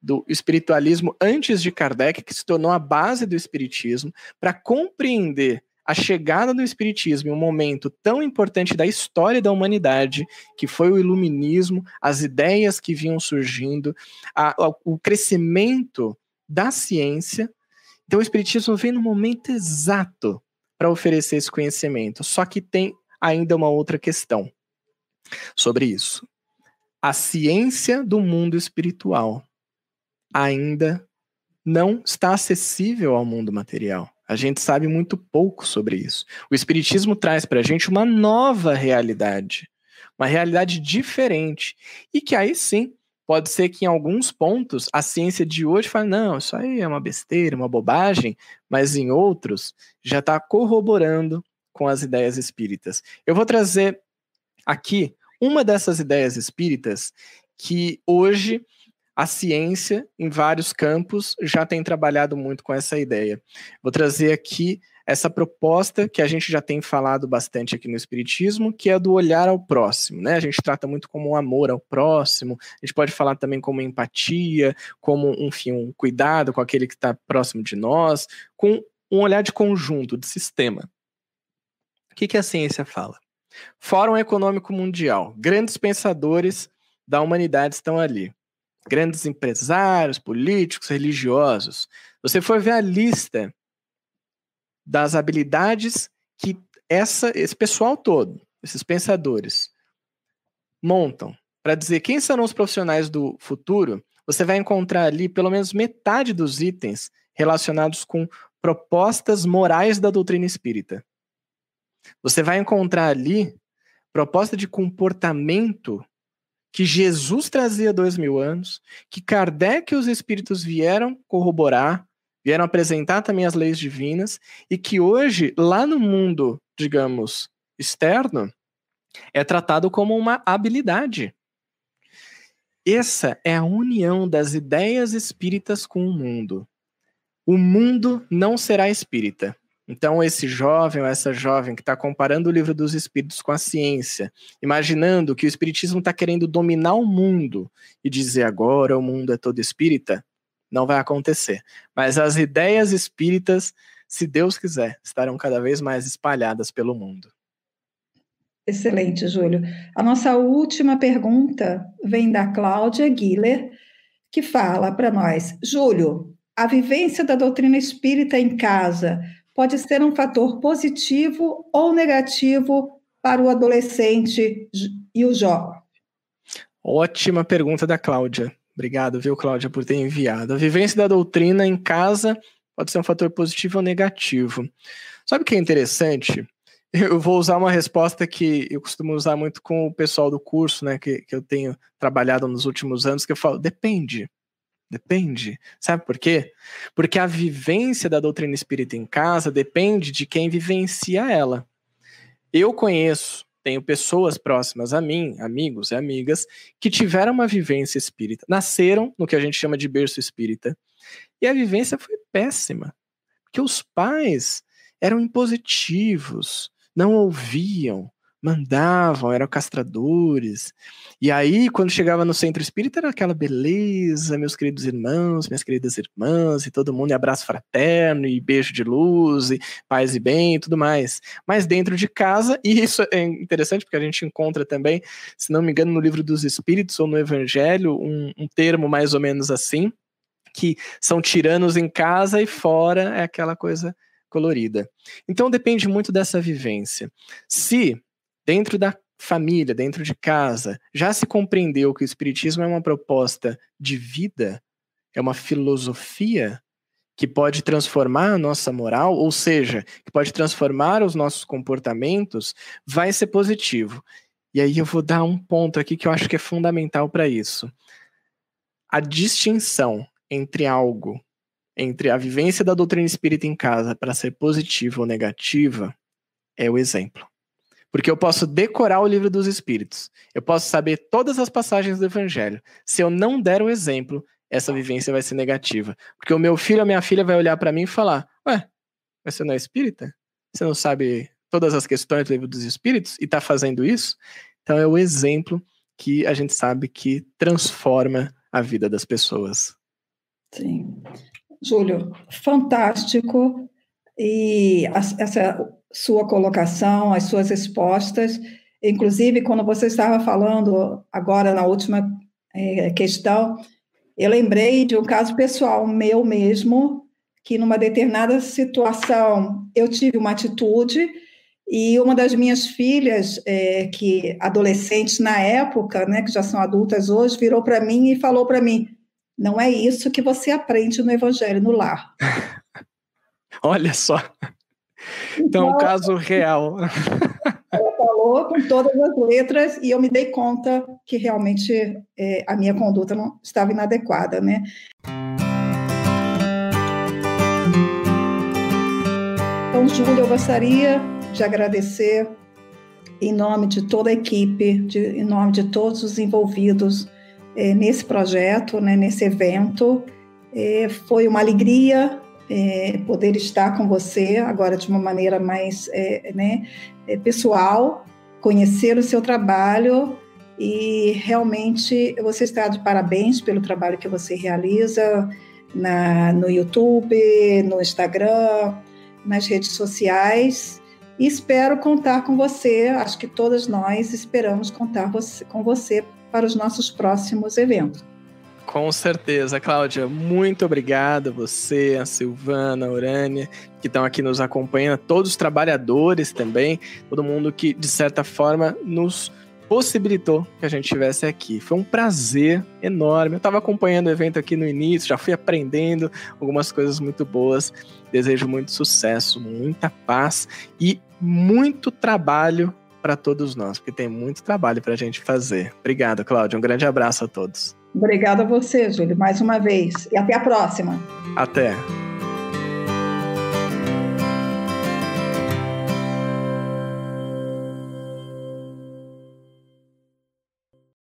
do espiritualismo antes de Kardec, que se tornou a base do espiritismo, para compreender a chegada do espiritismo em um momento tão importante da história da humanidade, que foi o iluminismo, as ideias que vinham surgindo, a, a, o crescimento da ciência. Então o espiritismo vem no momento exato para oferecer esse conhecimento. Só que tem ainda uma outra questão sobre isso. A ciência do mundo espiritual ainda não está acessível ao mundo material. A gente sabe muito pouco sobre isso. O Espiritismo traz para a gente uma nova realidade, uma realidade diferente, e que aí sim pode ser que em alguns pontos a ciência de hoje fale, não, isso aí é uma besteira, uma bobagem, mas em outros já está corroborando com as ideias espíritas. Eu vou trazer aqui uma dessas ideias espíritas que hoje a ciência, em vários campos, já tem trabalhado muito com essa ideia. Vou trazer aqui essa proposta que a gente já tem falado bastante aqui no Espiritismo, que é do olhar ao próximo. Né? A gente trata muito como um amor ao próximo, a gente pode falar também como empatia, como enfim, um cuidado com aquele que está próximo de nós, com um olhar de conjunto, de sistema. O que, que a ciência fala? Fórum Econômico Mundial, grandes pensadores da humanidade estão ali grandes empresários, políticos, religiosos. Você for ver a lista das habilidades que essa, esse pessoal todo, esses pensadores, montam para dizer quem serão os profissionais do futuro, você vai encontrar ali pelo menos metade dos itens relacionados com propostas morais da doutrina espírita. Você vai encontrar ali proposta de comportamento que Jesus trazia dois mil anos, que Kardec e os espíritos vieram corroborar, vieram apresentar também as leis divinas, e que hoje, lá no mundo, digamos, externo, é tratado como uma habilidade. Essa é a união das ideias espíritas com o mundo. O mundo não será espírita. Então, esse jovem ou essa jovem que está comparando o livro dos espíritos com a ciência, imaginando que o espiritismo está querendo dominar o mundo e dizer agora o mundo é todo espírita, não vai acontecer. Mas as ideias espíritas, se Deus quiser, estarão cada vez mais espalhadas pelo mundo. Excelente, Júlio. A nossa última pergunta vem da Cláudia Guiller, que fala para nós: Júlio, a vivência da doutrina espírita em casa pode ser um fator positivo ou negativo para o adolescente e o jovem? Ótima pergunta da Cláudia. Obrigado, viu, Cláudia, por ter enviado. A vivência da doutrina em casa pode ser um fator positivo ou negativo. Sabe o que é interessante? (laughs) Eu vou usar uma resposta que eu costumo usar muito com o pessoal do curso, né, que, que eu tenho trabalhado nos últimos anos, que eu falo, depende. Depende. Sabe por quê? Porque a vivência da doutrina espírita em casa depende de quem vivencia ela. Eu conheço, tenho pessoas próximas a mim, amigos e amigas, que tiveram uma vivência espírita, nasceram no que a gente chama de berço espírita, e a vivência foi péssima. Porque os pais eram impositivos, não ouviam, mandavam, eram castradores. E aí, quando chegava no centro espírita, era aquela beleza, meus queridos irmãos, minhas queridas irmãs, e todo mundo, e abraço fraterno, e beijo de luz, e paz e bem, e tudo mais. Mas dentro de casa, e isso é interessante porque a gente encontra também, se não me engano, no livro dos Espíritos ou no Evangelho, um, um termo mais ou menos assim, que são tiranos em casa e fora é aquela coisa colorida. Então depende muito dessa vivência. Se dentro da família, dentro de casa, já se compreendeu que o espiritismo é uma proposta de vida, é uma filosofia que pode transformar a nossa moral, ou seja, que pode transformar os nossos comportamentos, vai ser positivo. E aí eu vou dar um ponto aqui que eu acho que é fundamental para isso. A distinção entre algo entre a vivência da doutrina espírita em casa para ser positiva ou negativa é o exemplo. Porque eu posso decorar o livro dos espíritos, eu posso saber todas as passagens do evangelho. Se eu não der o exemplo, essa vivência vai ser negativa. Porque o meu filho a minha filha vai olhar para mim e falar: Ué, você não é espírita? Você não sabe todas as questões do livro dos espíritos e está fazendo isso? Então é o exemplo que a gente sabe que transforma a vida das pessoas. Sim. Júlio, fantástico. E essa sua colocação, as suas respostas, inclusive quando você estava falando agora na última é, questão, eu lembrei de um caso pessoal meu mesmo, que numa determinada situação eu tive uma atitude e uma das minhas filhas, é, que adolescentes na época, né, que já são adultas hoje, virou para mim e falou para mim: não é isso que você aprende no Evangelho no lar. (laughs) Olha só. Então, então caso real. Ela falou com todas as letras e eu me dei conta que realmente é, a minha conduta não estava inadequada, né? Então, Júlia, eu gostaria de agradecer em nome de toda a equipe, de, em nome de todos os envolvidos é, nesse projeto, né, nesse evento. É, foi uma alegria é, poder estar com você agora de uma maneira mais é, né, é, pessoal, conhecer o seu trabalho e realmente você está de parabéns pelo trabalho que você realiza na, no YouTube, no Instagram, nas redes sociais. E espero contar com você. Acho que todas nós esperamos contar você, com você para os nossos próximos eventos. Com certeza, Cláudia. Muito obrigado a você, a Silvana, a Urânia, que estão aqui nos acompanhando, todos os trabalhadores também, todo mundo que, de certa forma, nos possibilitou que a gente estivesse aqui. Foi um prazer enorme. Eu estava acompanhando o evento aqui no início, já fui aprendendo algumas coisas muito boas. Desejo muito sucesso, muita paz e muito trabalho para todos nós, porque tem muito trabalho para a gente fazer. Obrigado, Cláudia. Um grande abraço a todos. Obrigada a você, Júlio, mais uma vez. E até a próxima. Até.